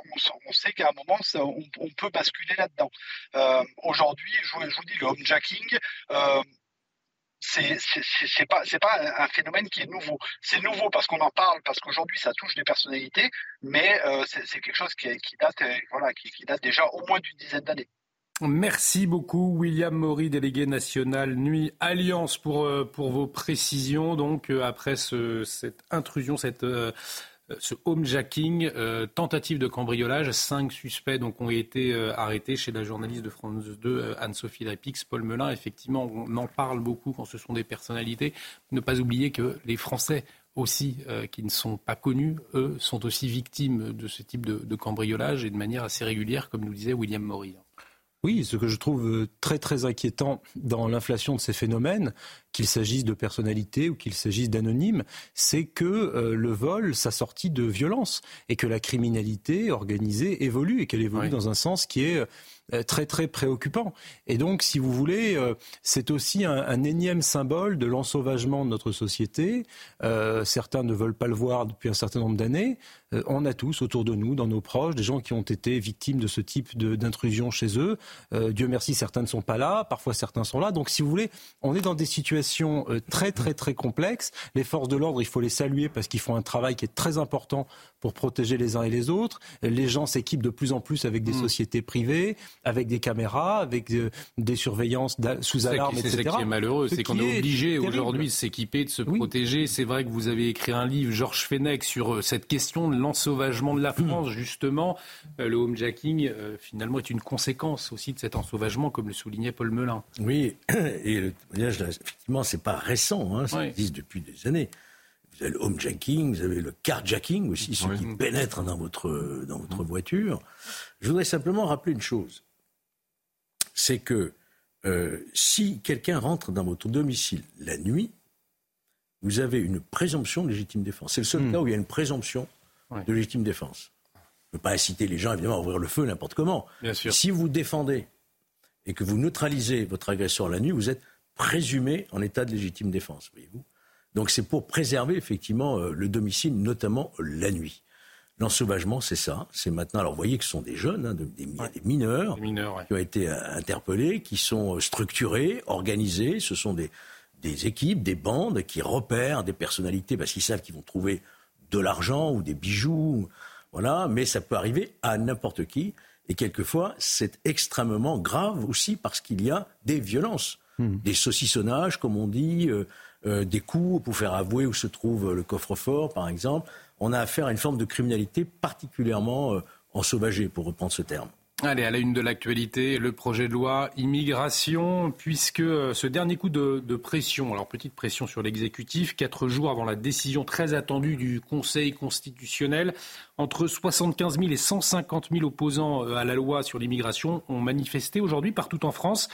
on, sait qu'à un moment, on, peut basculer là-dedans. Aujourd'hui, je, vous dis, le homejacking, euh, c'est pas c'est pas un phénomène qui est nouveau. C'est nouveau parce qu'on en parle, parce qu'aujourd'hui ça touche des personnalités, mais c'est quelque chose qui, date voilà qui, date déjà au moins d'une dizaine d'années. Merci beaucoup, William Maury, délégué national Nuit Alliance, pour, euh, vos précisions. Donc, euh, après ce, cette intrusion, cette, euh, ce homejacking, tentative de cambriolage, cinq suspects ont été arrêtés chez la journaliste de France 2, Anne-Sophie Drepix, Paul Melun. Effectivement, on en parle beaucoup quand ce sont des personnalités. Ne pas oublier que les Français aussi, qui ne sont pas connus, eux, sont aussi victimes de ce type de, de cambriolage et de manière assez régulière, comme nous disait William Maury. Oui, ce que je trouve euh, très très inquiétant dans l'inflation de ces phénomènes, qu'il s'agisse de personnalités ou qu'il s'agisse d'anonymes, c'est que euh, le vol s'assortit de violence et que la criminalité organisée évolue et qu'elle évolue oui. dans un sens qui est euh, très très préoccupant. Et donc, si vous voulez, euh, c'est aussi un, un, énième symbole de l'ensauvagement de notre société. Certains ne veulent pas le voir depuis un certain nombre d'années. Euh, on a tous autour de nous, dans nos proches, des gens qui ont été victimes de ce type d'intrusion chez eux. Euh, Dieu merci, certains ne sont pas là, parfois certains sont là. Donc, si vous voulez, on est dans des situations euh, très très très complexes. Les forces de l'ordre, il faut les saluer parce qu'ils font un travail qui est très important pour protéger les uns et les autres. Les gens s'équipent de plus en plus avec des mmh. sociétés privées avec des caméras, avec de, des surveillances sous alarme, etc. C'est ça qui est malheureux, c'est qu'on est obligé aujourd'hui de s'équiper, de se oui. protéger. C'est vrai que vous avez écrit un livre, Georges Fenech, sur cette question de l'ensauvagement de la France, justement. Euh, le homejacking, euh, finalement, est une conséquence aussi de cet ensauvagement, comme le soulignait Paul Melun. Oui, et le témoignage, effectivement, c'est pas récent, hein, ça oui. existe depuis des années. Vous avez le homejacking, vous avez le carjacking aussi, ceux oui. qui pénètrent dans votre, dans votre voiture. Je voudrais simplement rappeler une chose c'est que euh, si quelqu'un rentre dans votre domicile la nuit, vous avez une présomption de légitime défense. C'est le seul hmm. cas où il y a une présomption de légitime défense. Je ne peux pas inciter les gens, évidemment, à ouvrir le feu n'importe comment. Si vous défendez et que vous neutralisez votre agresseur la nuit, vous êtes présumé en état de légitime défense, voyez-vous. Donc c'est pour préserver effectivement euh, le domicile, notamment la nuit. L'ensauvagement, c'est ça. C'est maintenant. Alors, vous voyez que ce sont des jeunes, hein, des, mineurs, qui ont été euh, interpellés, qui sont euh, structurés, organisés. Ce sont des, des équipes, des bandes qui repèrent des personnalités parce qu'ils savent qu'ils vont trouver de l'argent ou des bijoux. Voilà. Mais ça peut arriver à n'importe qui. Et quelquefois, c'est extrêmement grave aussi parce qu'il y a des violences, hmm. des saucissonnages, comme on dit, euh, des coups pour faire avouer où se trouve le coffre-fort, par exemple on a affaire à une forme de criminalité particulièrement euh, ensauvagée, pour reprendre ce terme. Allez, à la une de l'actualité, le projet de loi immigration, puisque euh, ce dernier coup de, pression, alors petite pression sur l'exécutif, quatre jours avant la décision très attendue du Conseil constitutionnel, entre 75 000 et 150 000 opposants euh, à la loi sur l'immigration ont manifesté aujourd'hui partout en France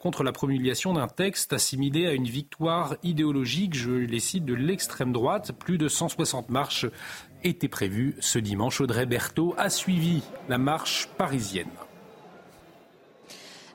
contre la promulgation d'un texte assimilé à une victoire idéologique, je les cite, de l'extrême droite. Plus de 160 marches était prévu ce dimanche. Audrey Berthaud a suivi la marche parisienne.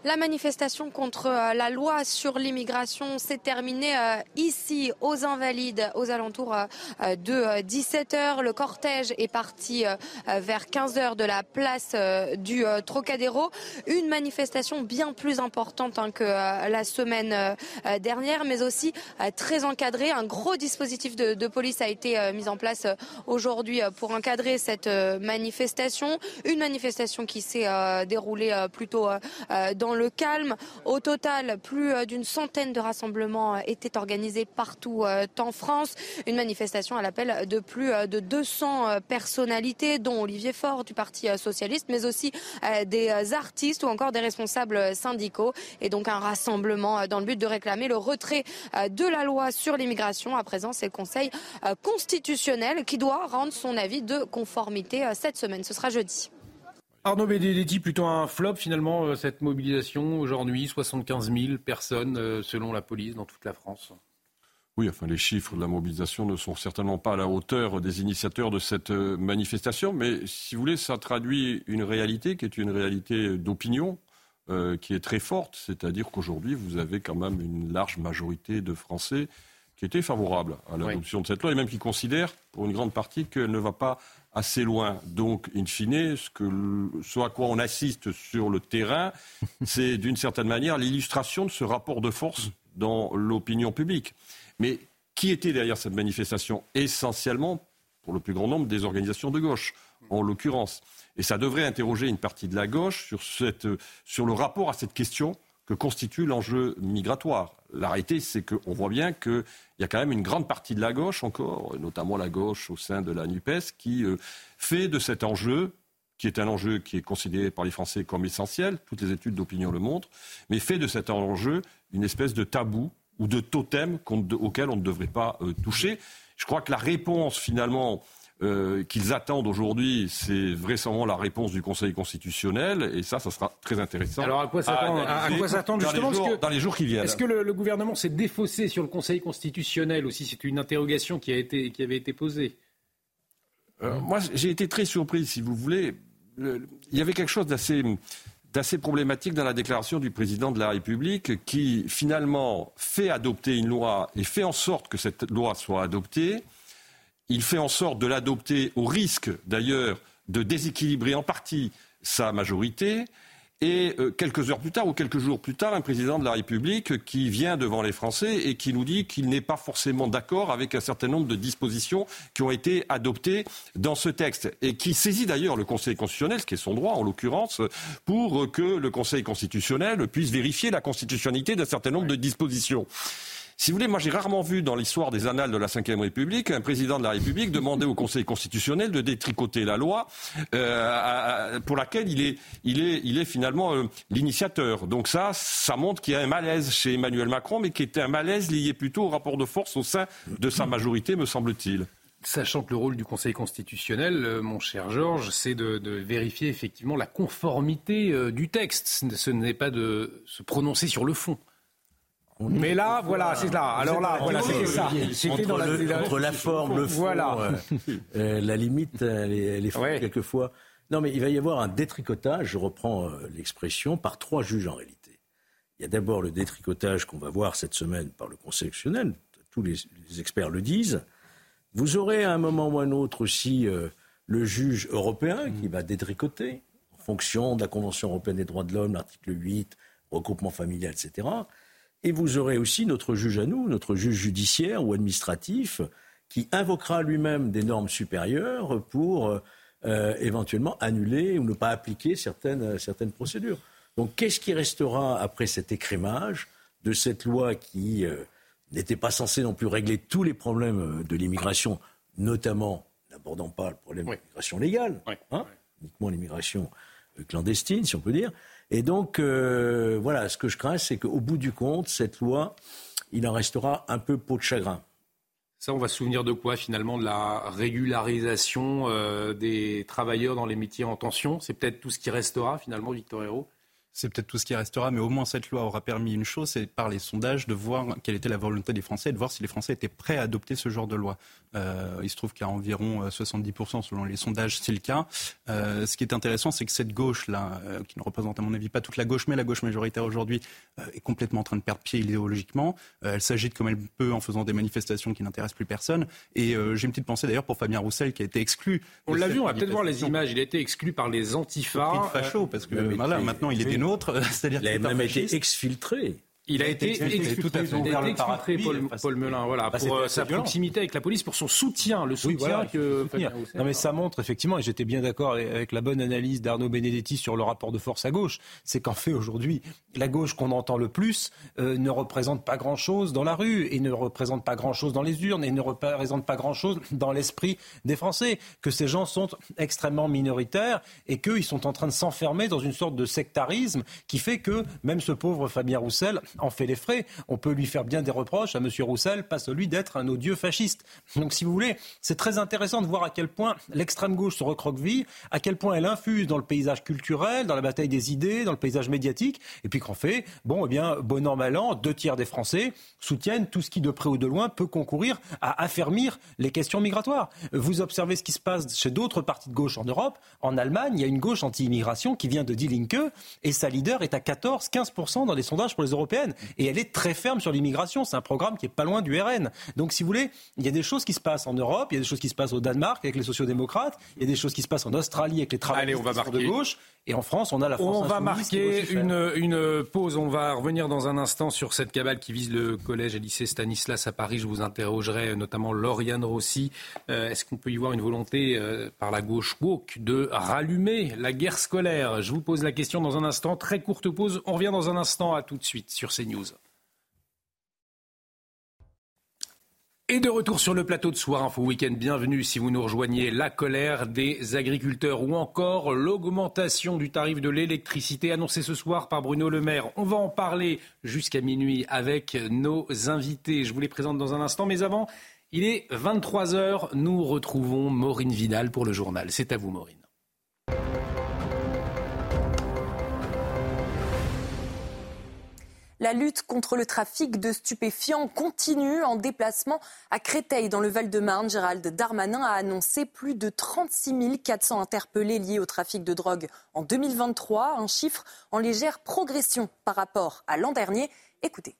La manifestation contre euh, la loi sur l'immigration s'est terminée euh, ici aux Invalides aux alentours euh, de 17h. Le cortège est parti vers 15h de la place du Trocadéro. Une manifestation bien plus importante hein, que la semaine dernière, mais aussi très encadrée. Un gros dispositif de, police a été mis en place aujourd'hui pour encadrer cette manifestation. Une manifestation qui s'est déroulée plutôt dans le calme. Au total, plus euh, d'une centaine de rassemblements euh, étaient organisés partout euh, en France. Une manifestation à l'appel de plus de 200 personnalités, dont Olivier Faure du Parti socialiste, mais aussi des artistes ou encore des responsables syndicaux. Et donc un rassemblement dans le but de réclamer le retrait de la loi sur l'immigration. À présent, c'est le Conseil constitutionnel qui doit rendre son avis de conformité cette semaine. Ce sera jeudi. Arnaud Benedetti, plutôt un flop finalement, euh, cette mobilisation aujourd'hui, 75 000 personnes euh, selon la police dans toute la France. Oui, enfin les chiffres de la mobilisation ne sont certainement pas à la hauteur des initiateurs de cette euh, manifestation, mais si vous voulez, ça traduit une réalité qui est une réalité d'opinion. qui est très forte, c'est-à-dire qu'aujourd'hui, vous avez quand même une large majorité de Français qui étaient favorables à l'adoption de cette loi et même qui considèrent, pour une grande partie, qu'elle ne va pas assez loin. Donc, in fine, ce, que, ce à quoi on assiste sur le terrain, c'est d'une certaine manière l'illustration de ce rapport de force dans l'opinion publique. Mais qui était derrière cette manifestation? Essentiellement, pour le plus grand nombre, des organisations de gauche, en l'occurrence. Et ça devrait interroger une partie de la gauche sur, cette, sur le rapport à cette question que constitue l'enjeu migratoire. La réalité, c'est qu'on voit bien qu'il y a quand même une grande partie de la gauche encore, notamment la gauche au sein de la NUPES, qui euh, fait de cet enjeu, qui est un enjeu qui est considéré par les Français comme essentiel, toutes les études d'opinion le montrent, mais fait de cet enjeu une espèce de tabou ou de totem auquel on ne devrait pas euh, toucher. Je crois que la réponse, finalement, euh, qu'ils attendent aujourd'hui, c'est vraisemblablement la réponse du Conseil constitutionnel, et ça, ça sera très intéressant. Alors à quoi s'attendre justement dans les, jours, qui viennent Est-ce que le, gouvernement s'est défaussé sur le Conseil constitutionnel aussi? C'est une interrogation qui, a été, qui avait été posée. Euh, moi, j'ai été très surpris, si vous voulez. il y avait quelque chose d'assez d'assez problématique dans la déclaration du président de la République qui finalement fait adopter une loi et fait en sorte que cette loi soit adoptée il fait en sorte de l'adopter au risque d'ailleurs de déséquilibrer en partie sa majorité. Et euh, quelques heures plus tard ou quelques jours plus tard, un président de la République qui vient devant les Français et qui nous dit qu'il n'est pas forcément d'accord avec un certain nombre de dispositions qui ont été adoptées dans ce texte et qui saisit d'ailleurs le Conseil constitutionnel, ce qui est son droit en l'occurrence, pour que le Conseil constitutionnel puisse vérifier la constitutionnalité d'un certain nombre de dispositions. Si vous voulez, moi j'ai rarement vu dans l'histoire des annales de la Ve République un président de la République demander au Conseil constitutionnel de détricoter la loi euh, pour laquelle il est, finalement euh, l'initiateur. Donc ça, ça montre qu'il y a un malaise chez Emmanuel Macron, mais qui était un malaise lié plutôt au rapport de force au sein de sa majorité, me semble-t-il. Sachant que le rôle du Conseil constitutionnel, euh, mon cher Georges, c'est de, de, vérifier effectivement la conformité du texte. Ce n'est pas de se prononcer sur le fond. Mais là, voilà, c'est là. Alors là, voilà, c'était ça. C'était dans la, entre la forme, le fond, voilà. Euh, euh, la limite, elle est, elle est quelquefois. Non, mais il va y avoir un détricotage, je reprends euh, l'expression, par trois juges en réalité. Il y a d'abord le détricotage qu'on va voir cette semaine par le Conseil constitutionnel, tous les, experts le disent. Vous aurez à un moment ou à un autre aussi le juge européen qui va détricoter en fonction de la Convention européenne des droits de l'homme, l'article 8, regroupement familial, etc. Et vous aurez aussi notre juge à nous, notre juge judiciaire ou administratif, qui invoquera lui-même des normes supérieures pour euh, éventuellement annuler ou ne pas appliquer certaines, certaines procédures. Donc qu'est-ce qui restera après cet écrémage de cette loi qui euh, n'était pas censée non plus régler tous les problèmes de l'immigration, notamment, n'abordant pas le problème de l'immigration légale, hein, uniquement l'immigration euh, clandestine, si on peut dire, et donc, euh, voilà, ce que je crains, c'est qu'au bout du compte, cette loi, il en restera un peu peau de chagrin. Ça, on va se souvenir de quoi finalement De la régularisation euh, des travailleurs dans les métiers en tension? C'est peut-être tout ce qui restera finalement, Victor Hérault? C'est peut-être tout ce qui restera, mais au moins cette loi aura permis une chose, c'est par les sondages de voir quelle était la volonté des Français et de voir si les Français étaient prêts à adopter ce genre de loi. Euh, il se trouve qu'à environ 70% euh, selon les sondages, c'est le cas. Euh, ce qui est intéressant, c'est que cette gauche-là, euh, qui ne représente à mon avis pas toute la gauche, mais la gauche majoritaire aujourd'hui, est complètement en train de perdre pied idéologiquement. elle s'agite comme elle peut en faisant des manifestations qui n'intéressent plus personne. Et j'ai une petite pensée d'ailleurs pour Fabien Roussel qui a été exclu. On l'a vu, on va peut-être voir les images. Il a été exclu par les antifas. Facho, parce que voilà, maintenant il est autre, c'est-à-dire qu'il a même été exfiltré. Il a été exfiltré, Paul, Paul Melun, voilà, bah, pour euh, sa proximité avec la police, pour son soutien, le soutien que. Non, mais ça montre effectivement, et j'étais bien d'accord avec la bonne analyse d'Arnaud Benedetti sur le rapport de force à gauche, c'est qu'en fait aujourd'hui, la gauche qu'on entend le plus euh, ne représente pas grand-chose dans la rue et ne représente pas grand-chose dans les urnes et ne représente pas grand-chose dans l'esprit des Français. Que ces gens sont extrêmement minoritaires et qu'ils sont en train de s'enfermer dans une sorte de sectarisme qui fait que même ce pauvre Fabien Roussel en fait les frais. On peut lui faire bien des reproches à M. Roussel, pas celui d'être un odieux fasciste. Donc, si vous voulez, c'est très intéressant de voir à quel point l'extrême gauche se recroqueville, à quel point elle infuse dans le paysage culturel, dans la bataille des idées, dans le paysage médiatique, et puis qu'en fait, bon, eh bien, bon an, deux tiers des Français soutiennent tout ce qui, de près ou de loin, peut concourir à affermir les questions migratoires. Vous observez ce qui se passe chez d'autres partis de gauche en Europe. En Allemagne, il y a une gauche anti-immigration qui vient de Die Linke, et sa leader est à 14-15% dans les sondages pour les Et elle est très ferme sur l'immigration. C'est un programme qui est pas loin du RN. Donc, si vous voulez, il y a des choses qui se passent en Europe, il y a des choses qui se passent au Danemark avec les sociodémocrates, il y a des choses qui se passent en Australie avec les travailleurs de gauche. Et en France, on a la France On va marquer une, une, pause. On va revenir dans un instant sur cette cabale qui vise le collège et lycée Stanislas à Paris. Je vous interrogerai notamment Lauriane Rossi. Euh, est-ce qu'on peut y voir une volonté euh, par la gauche woke de rallumer la guerre scolaire? Je vous pose la question dans un instant. Très courte pause. On revient dans un instant. À tout de suite sur CNews. Et de retour sur le plateau de Soir Info Week-end, bienvenue si vous nous rejoignez. La colère des agriculteurs ou encore l'augmentation du tarif de l'électricité annoncée ce soir par Bruno Le Maire. On va en parler jusqu'à minuit avec nos invités. Je vous les présente dans un instant, mais avant, il est 23h. Nous retrouvons Maureen Vidal pour le journal. C'est à vous, Maureen. La lutte contre le trafic de stupéfiants continue en déplacement à Créteil, dans le Val-de-Marne. Gérald Darmanin a annoncé plus de 36 400 interpellés liés au trafic de drogue en 2023, un chiffre en légère progression par rapport à l'an dernier. Écoutez.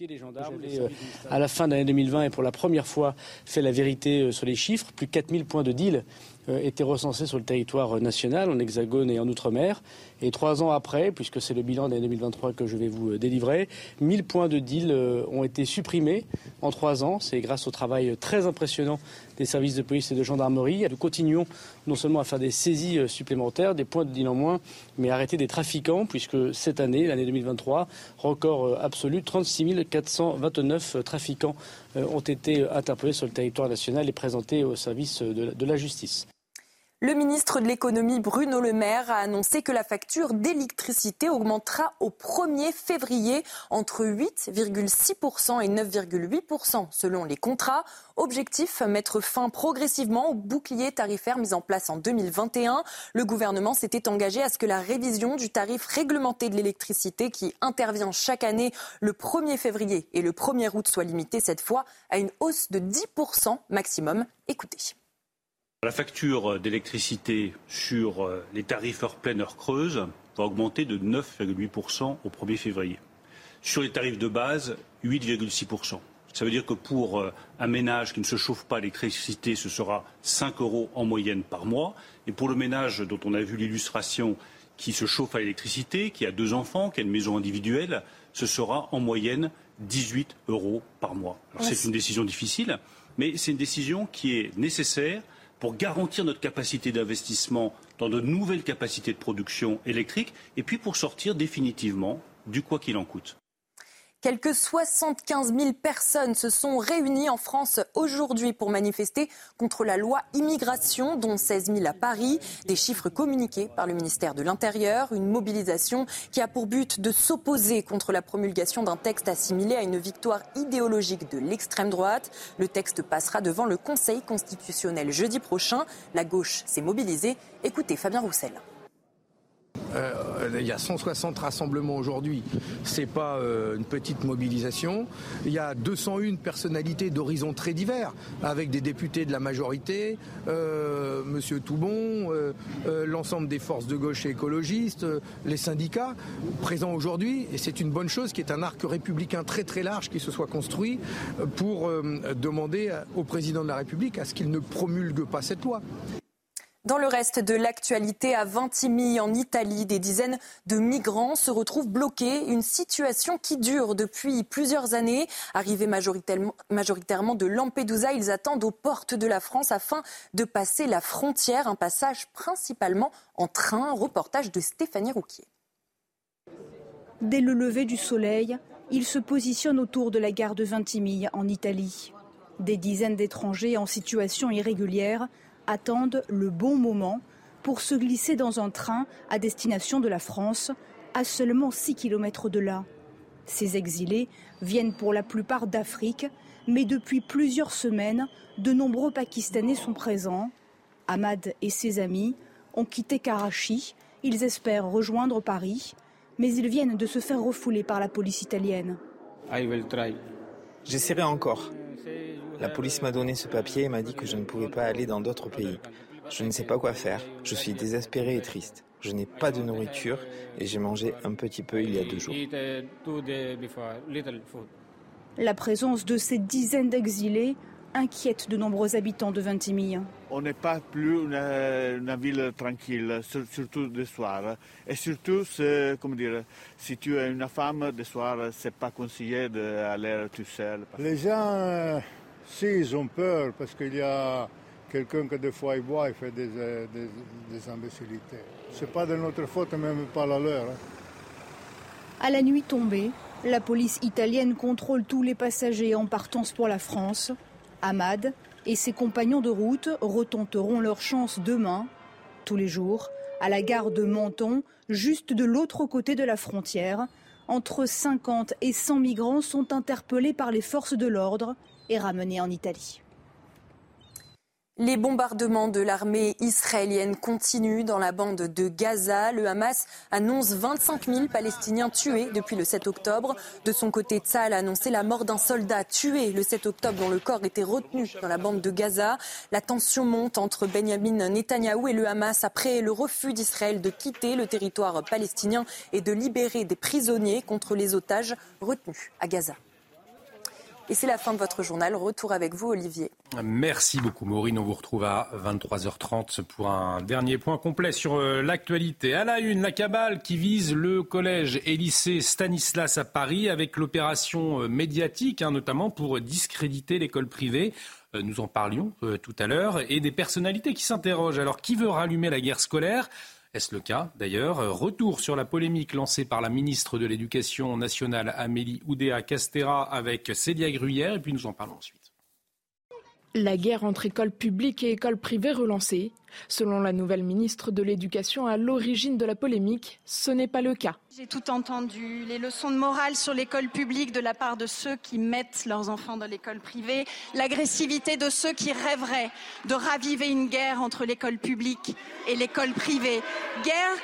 Les gendarmes, euh, à la fin de l'année 2020 et pour la première fois fait la vérité euh, sur les chiffres. Plus de 4000 points de deal euh, étaient recensés sur le territoire national, en Hexagone et en Outre-mer. Et trois ans après, puisque c'est le bilan d'année 2023 que je vais vous euh, délivrer, 1000 points de deal euh, ont été supprimés en trois ans. C'est grâce au travail très impressionnant des services de police et de gendarmerie. Nous continuons non seulement à faire des saisies supplémentaires, des points de deal en moins, mais à arrêter des trafiquants, puisque cette année, l'année 2023, record absolu, 36 429 trafiquants ont été interpellés sur le territoire national et présentés au service de la justice. Le ministre de l'économie Bruno Le Maire a annoncé que la facture d'électricité augmentera au 1er février entre 8,6% et 9,8% selon les contrats. Objectif, mettre fin progressivement au bouclier tarifaire mis en place en 2021. Le gouvernement s'était engagé à ce que la révision du tarif réglementé de l'électricité qui intervient chaque année le 1er février et le 1er août soit limitée cette fois à une hausse de 10% maximum. Écoutez. La facture d'électricité sur euh, les tarifs heure pleine, heure creuse va augmenter de 9,8% au 1er février. Sur les tarifs de base, 8,6%. Ça veut dire que pour euh, un ménage qui ne se chauffe pas à l'électricité, ce sera 5 euros en moyenne par mois. Et pour le ménage dont on a vu l'illustration, qui se chauffe à l'électricité, qui a deux enfants, qui a une maison individuelle, ce sera en moyenne 18 euros par mois. c'est une décision difficile, mais c'est une décision qui est nécessaire pour garantir notre capacité d'investissement dans de nouvelles capacités de production électrique et puis pour sortir définitivement du quoi qu'il en coûte. Quelques 75 000 personnes se sont réunies en France aujourd'hui pour manifester contre la loi immigration, dont 16 000 à Paris. Des chiffres communiqués par le ministère de l'Intérieur. Une mobilisation qui a pour but de s'opposer contre la promulgation d'un texte assimilé à une victoire idéologique de l'extrême droite. Le texte passera devant le Conseil constitutionnel jeudi prochain. La gauche s'est mobilisée. Écoutez Fabien Roussel. Euh, il y a 160 rassemblements aujourd'hui. C'est pas euh, une petite mobilisation. Il y a 201 personnalités d'horizons très divers, avec des députés de la majorité, euh, Monsieur Toubon, l'ensemble des forces de gauche et écologistes, les syndicats présents aujourd'hui. Et c'est une bonne chose, qui est un arc républicain très très large qui se soit construit pour demander au président de la République à ce qu'il ne promulgue pas cette loi. Dans le reste de l'actualité, à Vintimille, en Italie, des dizaines de migrants se retrouvent bloqués. Une situation qui dure depuis plusieurs années. Arrivés majoritairement de Lampedusa, ils attendent aux portes de la France afin de passer la frontière. Un passage principalement en train. Reportage de Stéphanie Rouquier. Dès le lever du soleil, ils se positionnent autour de la gare de Vintimille, en Italie. Des dizaines d'étrangers en situation irrégulière attendent le bon moment pour se glisser dans un train à destination de la France, à seulement 6 km de là. Ces exilés viennent pour la plupart d'Afrique, mais depuis plusieurs semaines, de nombreux Pakistanais sont présents. Ahmad et ses amis ont quitté Karachi. Ils espèrent rejoindre Paris, mais ils viennent de se faire refouler par la police italienne. J'essaierai encore. La police m'a donné ce papier et m'a dit que je ne pouvais pas aller dans d'autres pays. Je ne sais pas quoi faire. Je suis désespéré et triste. Je n'ai pas de nourriture et j'ai mangé un petit peu il y a deux jours. La présence de ces dizaines d'exilés inquiète de nombreux habitants de Ventimille. On n'est pas plus une, ville tranquille, surtout le soir. Et surtout, comment dire, si tu es une femme, le soir, c'est pas conseillé d'aller tout seul. Les gens si, ils ont peur parce qu'il y a quelqu'un que des fois il boit et fait des, euh, des, des imbécilités. C'est pas de notre faute, même pas la leur. Hein. À la nuit tombée, la police italienne contrôle tous les passagers en partance pour la France. Ahmad et ses compagnons de route retenteront leur chance demain, tous les jours, à la gare de Menton, juste de l'autre côté de la frontière. Entre 50 et 100 migrants sont interpellés par les forces de l'ordre et ramené en Italie. Les bombardements de l'armée israélienne continuent dans la bande de Gaza. Le Hamas annonce 25 000 Palestiniens tués depuis le 7 octobre. De son côté, Tzal a annoncé la mort d'un soldat tué le 7 octobre dont le corps était retenu dans la bande de Gaza. La tension monte entre Benjamin Netanyahou et le Hamas après le refus d'Israël de quitter le territoire palestinien et de libérer des prisonniers contre les otages retenus à Gaza. Et c'est la fin de votre journal. Retour avec vous, Olivier. Merci beaucoup, Maureen. On vous retrouve à 23h30 pour un dernier point complet sur euh, l'actualité. À la une, la cabale qui vise le collège et lycée Stanislas à Paris avec l'opération euh, médiatique, hein, notamment pour discréditer l'école privée. Euh, nous en parlions tout à l'heure. Et des personnalités qui s'interrogent. Alors, qui veut rallumer la guerre scolaire? Est-ce le cas d'ailleurs? Retour sur la polémique lancée par la ministre de l'Éducation nationale Amélie Oudéa Castera avec Célia Gruyère et puis nous en parlons ensuite. La guerre entre écoles publiques et écoles privées relancée. Selon la nouvelle ministre de l'Éducation à l'origine de la polémique, ce n'est pas le cas. J'ai tout entendu, les leçons de morale sur l'école publique de la part de ceux qui mettent leurs enfants dans l'école privée, l'agressivité de ceux qui rêveraient de raviver une guerre entre l'école publique et l'école privée. Guerre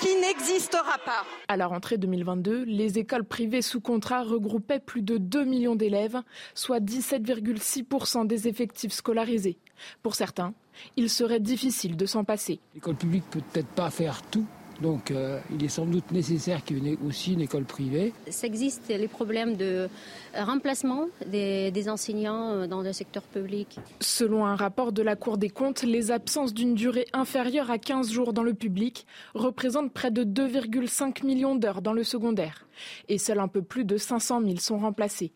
qui n'existera pas. À la rentrée 2022, les écoles privées sous contrat regroupaient plus de 2 millions d'élèves, soit 17,6% des effectifs scolarisés. Pour certains, il serait difficile de s'en passer. L'école publique peut peut-être pas faire tout donc euh, il est sans doute nécessaire qu'il y ait aussi une école privée. Ça existe les problèmes de remplacement des, des, enseignants euh, dans le secteur public. Selon un rapport de la Cour des comptes, les absences d'une durée inférieure à 15 jours dans le public représentent près de 2,5 millions d'heures dans le secondaire. Et seuls un peu plus de 500 000 sont remplacés.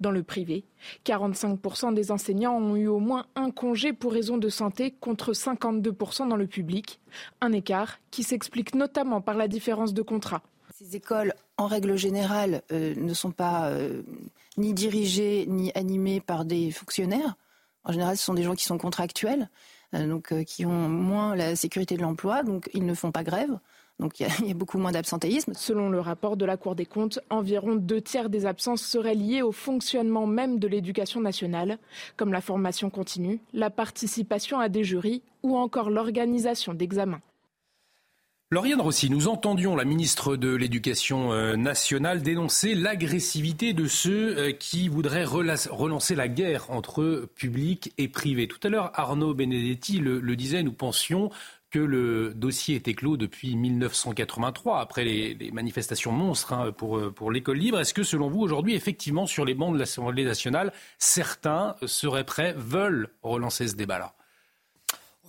Dans le privé, 45% des enseignants ont eu au moins un congé pour raison de santé contre 52% dans le public, un écart qui s'explique notamment par la différence de contrat. Ces écoles, en règle générale, euh, ne sont pas euh, ni dirigées ni animées par des fonctionnaires. En général, ce sont des gens qui sont contractuels, euh, donc qui ont moins la sécurité de l'emploi, donc ils ne font pas grève. Donc il y, a beaucoup moins d'absentéisme. Selon le rapport de la Cour des comptes, environ deux tiers des absences seraient liées au fonctionnement même de l'éducation nationale, comme la formation continue, la participation à des jurys ou encore l'organisation d'examens. Lauriane Rossi, nous entendions la ministre de l'Éducation euh, nationale dénoncer l'agressivité de ceux euh, qui voudraient relancer la guerre entre public et privé. Tout à l'heure, Arnaud Benedetti le disait, nous pensions que le dossier était clos depuis 1983, après les, manifestations monstres hein, pour, euh, pour l'école libre. Est-ce que, selon vous, aujourd'hui, effectivement, sur les bancs de l'Assemblée nationale, certains seraient prêts, veulent relancer ce débat-là?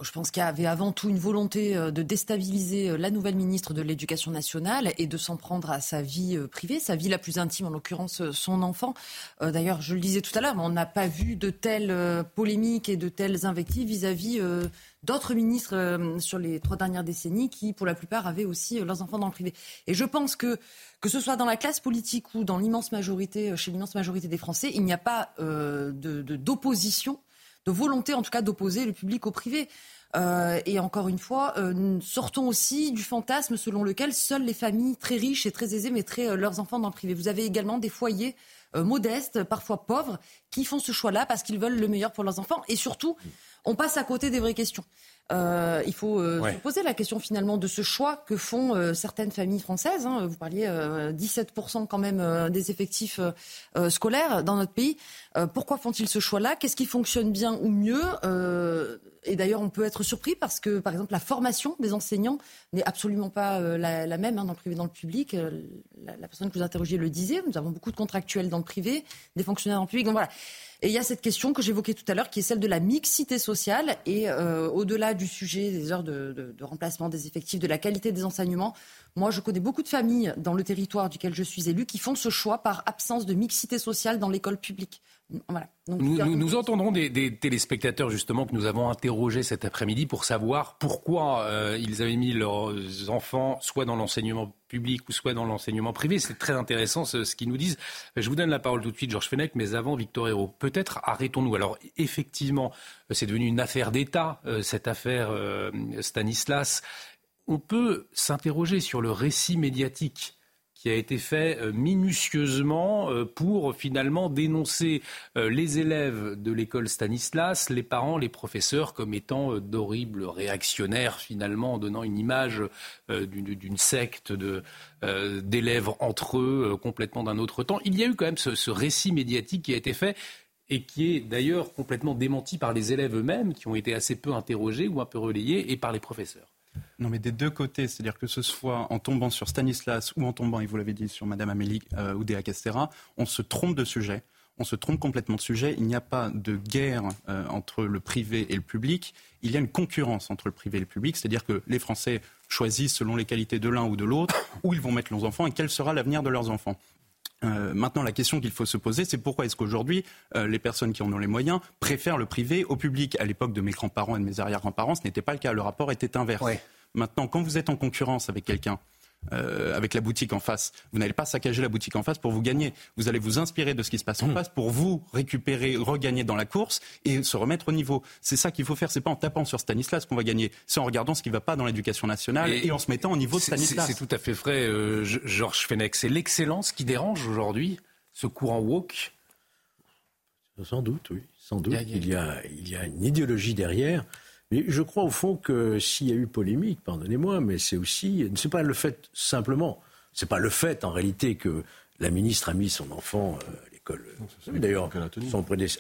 Je pense qu'il y avait avant tout une volonté euh, de déstabiliser euh, la nouvelle ministre de l'Éducation nationale et de s'en prendre à sa vie euh, privée, sa vie la plus intime, en l'occurrence son enfant. D'ailleurs, je le disais tout à l'heure, on n'a pas vu de telles polémiques et de telles invectives vis-à-vis d'autres ministres sur les trois dernières décennies qui, pour la plupart, avaient aussi leurs enfants dans le privé. Et je pense que, que ce soit dans la classe politique ou dans l'immense majorité, chez l'immense majorité des Français, il n'y a pas d'opposition. Volonté en tout cas d'opposer le public au privé. Euh, et encore une fois, euh, sortons aussi du fantasme selon lequel seules les familles très riches et très aisées mettraient euh, leurs enfants dans le privé. Vous avez également des foyers modestes, parfois pauvres, qui font ce choix-là parce qu'ils veulent le meilleur pour leurs enfants. Et surtout, on passe à côté des vraies questions. Euh, il faut euh, se poser la question finalement de ce choix que font euh, certaines familles françaises. Hein. Vous parliez 17% quand même des effectifs scolaires dans notre pays. pourquoi font-ils ce choix-là? Qu'est-ce qui fonctionne bien ou mieux? Et d'ailleurs, on peut être surpris parce que, par exemple, la formation des enseignants n'est absolument pas la, même hein, dans le privé dans le public. La, la, personne que vous interrogez le disait. Nous avons beaucoup de contractuels dans le privé, des fonctionnaires le public. Et il y a cette question que j'évoquais tout à l'heure, qui est celle de la mixité sociale. Et euh, au-delà du sujet des heures de, de, remplacement des effectifs, de la qualité des enseignements, moi, je connais beaucoup de familles dans le territoire duquel je suis élu qui font ce choix par absence de mixité sociale dans l'école publique. Nous, entendrons des, téléspectateurs justement que nous avons interrogés cet après-midi pour savoir pourquoi euh, ils avaient mis leurs enfants soit dans l'enseignement public ou soit dans l'enseignement privé. C'est très intéressant ce, qu'ils nous disent. Je vous donne la parole tout de suite, Georges Fenech, mais avant Victor Hérault. Peut-être arrêtons-nous. Alors effectivement, c'est devenu une affaire d'État, euh, cette affaire euh, Stanislas. On peut s'interroger sur le récit médiatique qui a été fait euh, minutieusement euh, pour finalement dénoncer euh, les élèves de l'école Stanislas, les parents, les professeurs comme étant d'horribles réactionnaires finalement, en donnant une image d'une secte d'élèves entre eux complètement d'un autre temps. Il y a eu quand même ce, ce récit médiatique qui a été fait et qui est d'ailleurs complètement démenti par les élèves eux-mêmes, qui ont été assez peu interrogés ou un peu relayés, et par les professeurs. Non, mais des deux côtés, c'est-à-dire que ce soit en tombant sur Stanislas ou en tombant, et vous l'avez dit, sur Madame Amélie euh, Oudéa Castera, on se trompe de sujet. On se trompe complètement de sujet. Il n'y a pas de guerre euh, entre le privé et le public. Il y a une concurrence entre le privé et le public, c'est-à-dire que les Français choisissent selon les qualités de l'un ou de l'autre où ils vont mettre leurs enfants et quel sera l'avenir de leurs enfants. Euh, maintenant, la question qu'il faut se poser, c'est pourquoi est-ce qu'aujourd'hui, euh, les personnes qui en ont les moyens préfèrent le privé au public? À l'époque de mes grands-parents et de mes arrière-grands-parents, ce n'était pas le cas. Le rapport était inverse. Maintenant, quand vous êtes en concurrence avec quelqu'un, euh, avec la boutique en face. Vous n'allez pas saccager la boutique en face pour vous gagner. Vous allez vous inspirer de ce qui se passe en mmh. face pour vous récupérer, regagner dans la course et se remettre au niveau. C'est ça qu'il faut faire. C'est pas en tapant sur Stanislas qu'on va gagner. C'est en regardant ce qui ne va pas dans l'éducation nationale et, en se mettant au niveau de Stanislas. C'est tout à fait vrai, euh, Georges Fenech. C'est l'excellence qui dérange aujourd'hui, ce courant woke? Sans doute, oui. Sans doute. Il y a, il y a une idéologie derrière. Mais je crois au fond que s'il y a eu polémique, pardonnez-moi, mais c'est aussi, c'est pas le fait simplement, c'est pas le fait en réalité que la ministre a mis son enfant euh, à l'école. D'ailleurs,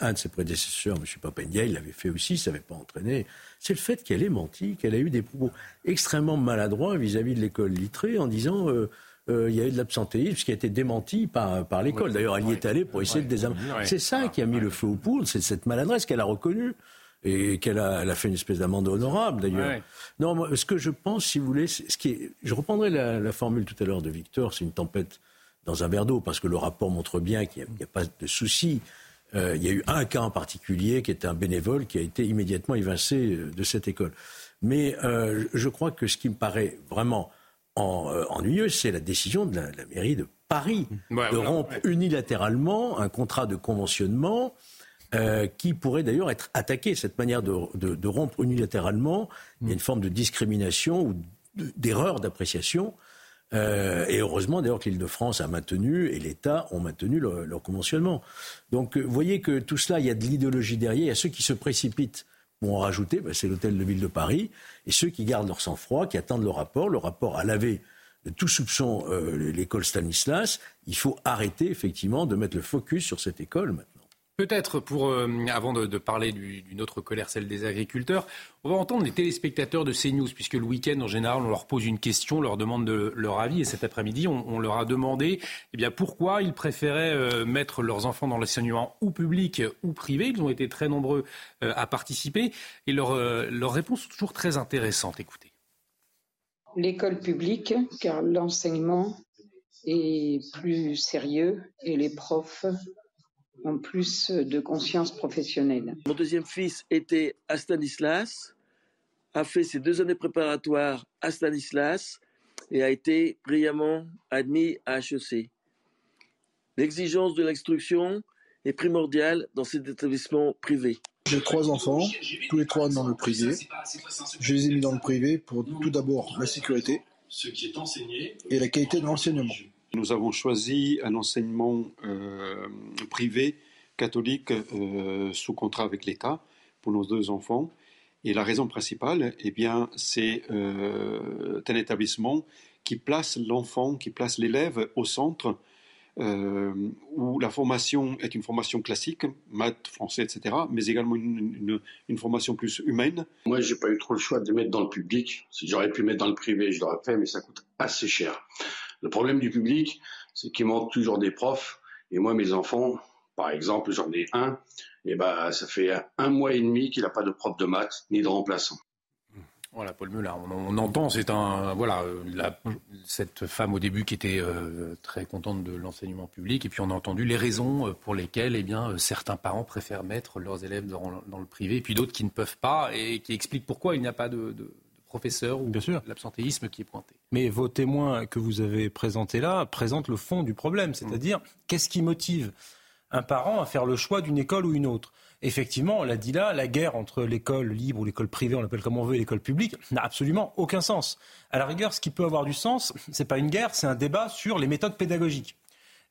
un de ses prédécesseurs, M. Papendia, il l'avait fait aussi, ça n'avait pas entraîné. C'est le fait qu'elle ait menti, qu'elle a eu des propos extrêmement maladroits vis-à-vis de l'école littrée en disant euh, euh, il y a eu de l'absentéisme qui a été démenti par, par l'école. D'ailleurs, elle y est allée pour essayer de désamener. C'est ça qui a mis le feu aux poudres, c'est cette maladresse qu'elle a reconnue et qu'elle a, elle a fait une espèce d'amende honorable d'ailleurs. Non, moi, ce que je pense, si vous voulez, ce qui est, je reprendrai la, formule tout à l'heure de Victor, c'est une tempête dans un verre d'eau, parce que le rapport montre bien qu'il n'y a, pas de souci. Euh, il y a eu un cas en particulier qui était un bénévole qui a été immédiatement évincé euh, de cette école. Mais euh, je crois que ce qui me paraît vraiment ennuyeux, c'est la décision de la, mairie de Paris de rompre unilatéralement un contrat de conventionnement euh, qui pourrait d'ailleurs être attaqué. Cette manière de, rompre unilatéralement, il y a une forme de discrimination ou d'erreur d'appréciation. Euh, et heureusement d'ailleurs que l'Île-de-France a maintenu et l'État ont maintenu leur, conventionnement. Donc euh, vous voyez que tout cela, il y a de l'idéologie derrière. Il y a ceux qui se précipitent pour en rajouter, ben, c'est l'hôtel de ville de Paris, et ceux qui gardent leur sang-froid, qui attendent le rapport. Le rapport a lavé de tout soupçon l'école Stanislas. Il faut arrêter effectivement de mettre le focus sur cette école maintenant. Peut-être pour, euh, avant de, parler d'une autre colère, celle des agriculteurs, on va entendre les téléspectateurs de CNews, puisque le week-end, en général, on leur pose une question, on leur demande de, leur avis, et cet après-midi, on, leur a demandé eh bien, pourquoi ils préféraient euh, mettre leurs enfants dans l'enseignement ou public ou privé. Ils ont été très nombreux euh, à participer, et leurs leur réponses sont toujours très intéressantes. Écoutez. L'école publique, car l'enseignement est plus sérieux et les profs en plus de conscience professionnelle. Mon deuxième fils était à Stanislas, a fait ses deux années préparatoires à Stanislas et a été brillamment admis à HEC. L'exigence de l'instruction est primordiale dans cet établissement privé. J'ai trois enfants, tous les trois dans le privé. Je les ai mis dans le privé pour tout d'abord la sécurité et la qualité de l'enseignement. Nous avons choisi un enseignement euh, privé catholique euh, sous contrat avec l'État pour nos deux enfants. Et la raison principale, eh bien, c'est euh, un établissement qui place l'enfant, qui place l'élève au centre, où la formation est une formation classique, maths, français, etc., mais également une, une, formation plus humaine. Moi, j'ai pas eu trop le choix de les mettre dans le public. Si j'aurais pu mettre dans le privé, je l'aurais fait, mais ça coûte assez cher. Le problème du public, c'est qu'il manque toujours des profs. Et moi, mes enfants, par exemple, j'en ai un, et ben, ça fait un mois et demi qu'il n'a pas de prof de maths ni de remplaçant. Voilà, Paul Meulard, on, entend, c'est un, voilà, cette femme au début qui était euh, très contente de l'enseignement public, et puis on a entendu les raisons euh, pour lesquelles, eh bien, euh, certains parents préfèrent mettre leurs élèves dans, le privé, et puis d'autres qui ne peuvent pas, et qui expliquent pourquoi il n'y a pas de professeur ou l'absentéisme qui est pointé. Mais vos témoins que vous avez présentés là présentent le fond du problème, c'est-à-dire qu'est-ce qui motive un parent à faire le choix d'une école ou une autre? Effectivement, on l'a dit là, la guerre entre l'école libre ou l'école privée, on l'appelle comme on veut, et l'école publique, n'a absolument aucun sens. À la rigueur, ce qui peut avoir du sens, c'est pas une guerre, c'est un débat sur les méthodes pédagogiques.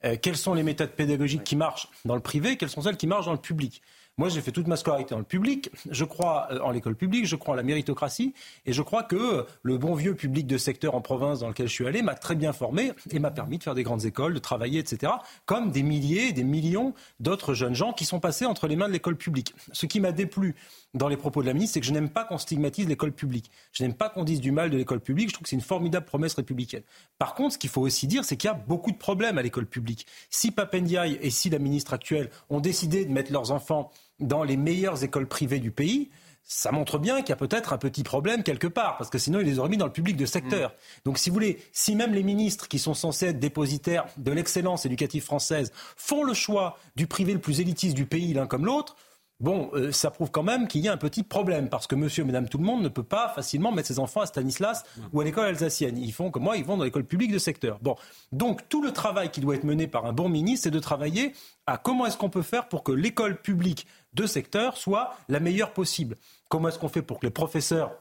Euh, quelles sont les méthodes pédagogiques qui marchent dans le privé, quelles sont celles qui marchent dans le public? Moi, j'ai fait toute ma scolarité dans le public. Je crois euh, en l'école publique, je crois en la méritocratie, et je crois que le bon vieux public de secteur en province dans lequel je suis allé m'a très bien formé et m'a permis de faire des grandes écoles, de travailler, etc. Comme des milliers, des millions d'autres jeunes gens qui sont passés entre les mains de l'école publique. Ce qui m'a déplu dans les propos de la ministre, c'est que je n'aime pas qu'on stigmatise l'école publique. Je n'aime pas qu'on dise du mal de l'école publique. Je trouve que c'est une formidable promesse républicaine. Par contre, ce qu'il faut aussi dire, c'est qu'il y a beaucoup de problèmes à l'école publique. Si Papendiaï et si la ministre actuelle ont décidé de mettre leurs enfants dans les meilleures écoles privées du pays, ça montre bien qu'il y a peut-être un petit problème quelque part, parce que sinon, ils les auraient mis dans le public de secteur. Mm. Donc, si vous voulez, si même les ministres qui sont censés être dépositaires de l'excellence éducative française font le choix du privé le plus élitiste du pays, l'un comme l'autre, bon, euh, ça prouve quand même qu'il y a un petit problème, parce que monsieur madame tout le monde ne peut pas facilement mettre ses enfants à Stanislas ou à l'école alsacienne. Ils font comme moi, ils vont dans l'école publique de secteur. Bon, donc tout le travail qui doit être mené par un bon ministre, c'est de travailler à comment est-ce qu'on peut faire pour que l'école publique de secteur soit la meilleure possible. Comment est-ce qu'on fait pour que les professeurs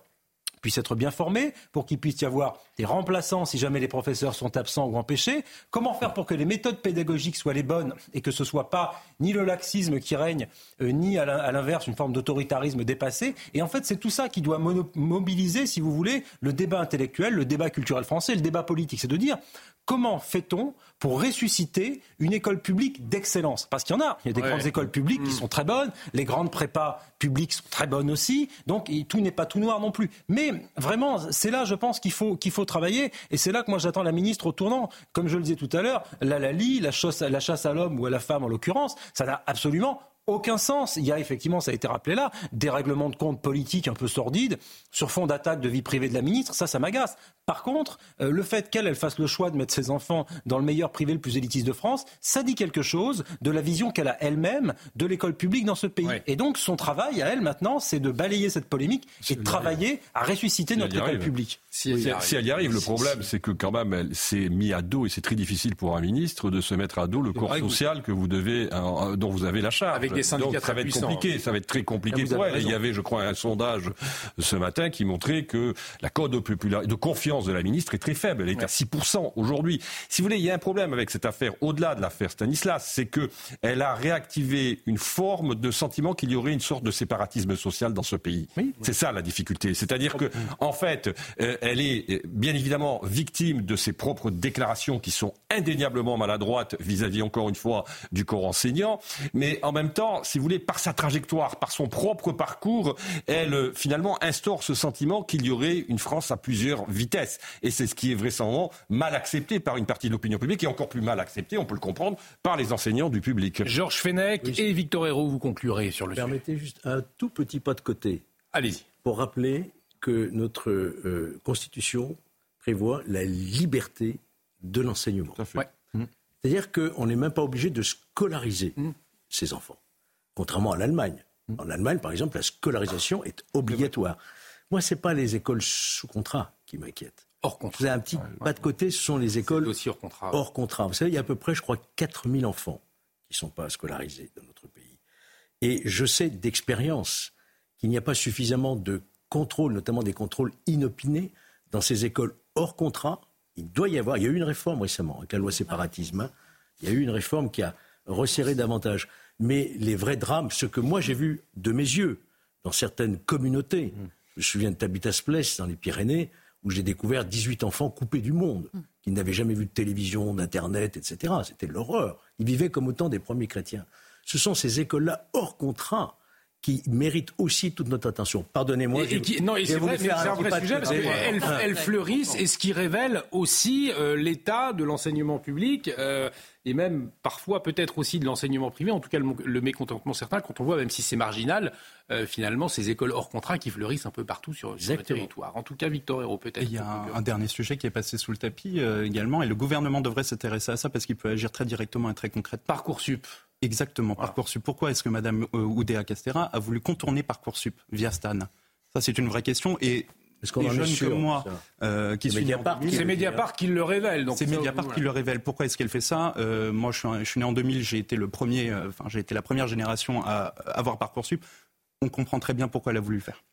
être bien formés, pour qu'il puisse y avoir des remplaçants si jamais les professeurs sont absents ou empêchés. Comment faire pour que les méthodes pédagogiques soient les bonnes et que ce soit pas ni le laxisme qui règne, euh, ni à l'inverse une forme d'autoritarisme dépassé? Et en fait, c'est tout ça qui doit mobiliser, si vous voulez, le débat intellectuel, le débat culturel français, le débat politique. C'est de dire comment fait-on pour ressusciter une école publique d'excellence? Parce qu'il y en a. Il y a des grandes écoles publiques qui mm. sont très bonnes, les grandes prépas publiques sont très bonnes aussi. Donc tout n'est pas tout noir non plus. Mais vraiment, c'est là, je pense, qu'il faut, qu'il faut travailler. Et c'est là que moi j'attends la ministre au tournant. Comme je le disais tout à l'heure, la Lali, la, la chasse à l'homme ou à la femme en l'occurrence, ça n'a absolument aucun sens. Il y a effectivement, ça a été rappelé là, des règlements de compte politiques un peu sordides sur fond d'attaque de vie privée de la ministre. Ça, ça m'agace. Par contre, euh, le fait qu'elle elle fasse le choix de mettre ses enfants dans le meilleur privé le plus élitiste de France, ça dit quelque chose de la vision qu'elle a elle-même de l'école publique dans ce pays. Et donc, son travail à elle maintenant, c'est de balayer cette polémique et de travailler à ressusciter notre école publique. Si elle, y arrive, le problème, c'est que quand même, elle s'est mis à dos et c'est très difficile pour un ministre de se mettre à dos le corps social que vous devez, dont vous avez la charge. Avec des syndicats ça va être compliqué, ça va être très compliqué pour elle. il y avait, je crois, un sondage ce matin qui montrait que la cote de, de confiance de la ministre est très faible. Elle est à 6% aujourd'hui. Si vous voulez, il y a un problème avec cette affaire, au-delà de l'affaire Stanislas, c'est que elle a réactivé une forme de sentiment qu'il y aurait une sorte de séparatisme social dans ce pays. C'est ça la difficulté. C'est-à-dire que, en fait, euh, elle est euh, bien évidemment victime de ses propres déclarations qui sont indéniablement maladroites vis-à-vis, encore une fois, du corps enseignant. Mais en même temps, si vous voulez, par sa trajectoire, par son propre parcours, elle euh, finalement instaure ce sentiment qu'il y aurait une France à plusieurs vitesses. Et c'est ce qui est vraisemblablement mal accepté par une partie de l'opinion publique et encore plus mal accepté, on peut le comprendre, par les enseignants du public. Georges Fenech et Victor Hérault, vous conclurez sur le sujet. Permettez juste un tout petit pas de côté. Allez-y. Pour rappeler que notre euh, Constitution prévoit la liberté de l'enseignement. Mmh. C'est-à-dire qu'on n'est même pas obligé de scolariser mmh. ses enfants, contrairement à l'Allemagne. Mmh. En Allemagne, par exemple, la scolarisation est obligatoire. Moi, ce n'est pas les écoles sous contrat qui m'inquiètent. Hors contrat. Vous avez un petit pas de côté, ce sont les écoles aussi hors contrat. Hors contrat. Vous savez, il y a à peu près, je crois, 4000 enfants qui ne sont pas scolarisés dans notre pays. Et je sais d'expérience qu'il n'y a pas suffisamment de contrôle, notamment des contrôles inopinés, dans ces écoles hors contrat. Il doit y avoir, il y a eu une réforme récemment avec la loi séparatisme. Hein. Il y a eu une réforme qui a resserré davantage. Mais les vrais drames, ce que moi j'ai vu de mes yeux dans certaines communautés, mm. je me souviens de Tabitas Place dans les Pyrénées, où j'ai découvert 18 enfants coupés du monde, mm. qui n'avaient jamais vu de télévision, d'Internet, etc. C'était l'horreur. Ils vivaient comme autant des premiers chrétiens. Ce sont ces écoles-là hors contrat qui méritent aussi toute notre attention. Pardonnez-moi. non, c'est vrai, c'est un vrai sujet parce qu'elles fleurissent et ce qui révèle aussi euh, l'état de l'enseignement public. Euh, et même parfois peut-être aussi de l'enseignement privé, en tout cas le, mécontentement certain, quand on voit, même si c'est marginal, euh, finalement ces écoles hors contrat qui fleurissent un peu partout sur, le territoire. En tout cas, Victor Hérault peut-être. Il y a un, dernier sujet qui est passé sous le tapis également, et le gouvernement devrait s'intéresser à ça parce qu'il peut agir très directement et très concrètement. Parcoursup. Exactement, Parcoursup. Pourquoi est-ce que Mme euh, Oudéa Castera a voulu contourner Parcoursup via Stan? Ça, c'est une vraie question. Et est-ce qu'on jeunes sûr, comme moi, euh, qui C'est Mediapart qui le révèle. C'est Mediapart qui le révèle. Pourquoi est-ce qu'elle fait ça? Euh, Moi, je suis, je suis, né en 2000. J'ai été le premier. Euh, enfin, j'ai été la première génération à avoir Parcoursup. On comprend très bien pourquoi elle a voulu le faire.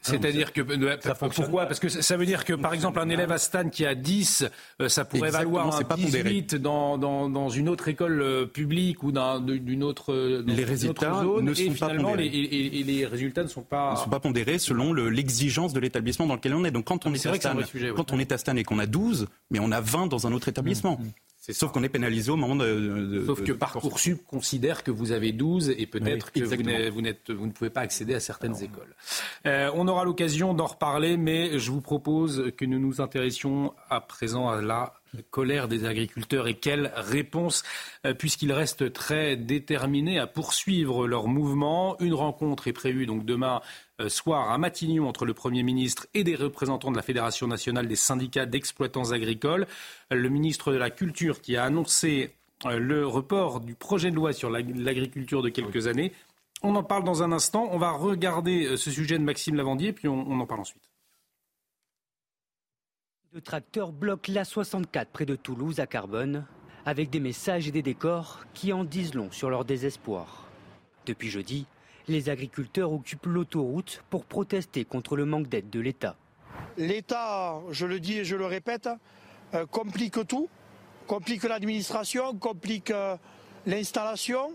C'est-à-dire que ça pourquoi? Parce que ça veut dire que par exemple un élève à Stan qui a 10, euh, ça pourrait valoir un 18 dans, dans, dans, une autre école euh, publique ou d'une autre, les résultats zone, ne sont et pas pondérés. Les, et, les résultats ne sont pas ne sont pas pondérés selon l'exigence de l'établissement dans lequel on est. Donc quand on est, à Stan, quand on est à Stan et qu'on a 12, mais on a 20 dans un autre établissement. Mmh, mmh. Sauf qu'on est pénalisé au moment de. Sauf que Parcoursup considère que vous avez 12 et peut-être que vous, vous, ne pouvez pas accéder à certaines écoles. Euh, on aura l'occasion d'en reparler, mais je vous propose que nous nous intéressions à présent à la colère des agriculteurs et quelle réponse, euh, puisqu'ils restent très déterminés à poursuivre leur mouvement. Une rencontre est prévue donc demain soir à Matignon entre le Premier ministre et des représentants de la Fédération nationale des syndicats d'exploitants agricoles. Le ministre de la Culture qui a annoncé euh, le report du projet de loi sur l'agriculture de quelques années On en parle dans un instant. On va regarder ce sujet de Maxime Lavandier, puis on, on en parle ensuite. De tracteurs bloquent l'A64 près de Toulouse à Carbone, avec des messages et des décors qui en disent long sur leur désespoir. Depuis jeudi, les agriculteurs occupent l'autoroute pour protester contre le manque d'aide de l'État. L'État, je le dis et je le répète, euh, complique tout, complique l'administration, complique euh, l'installation,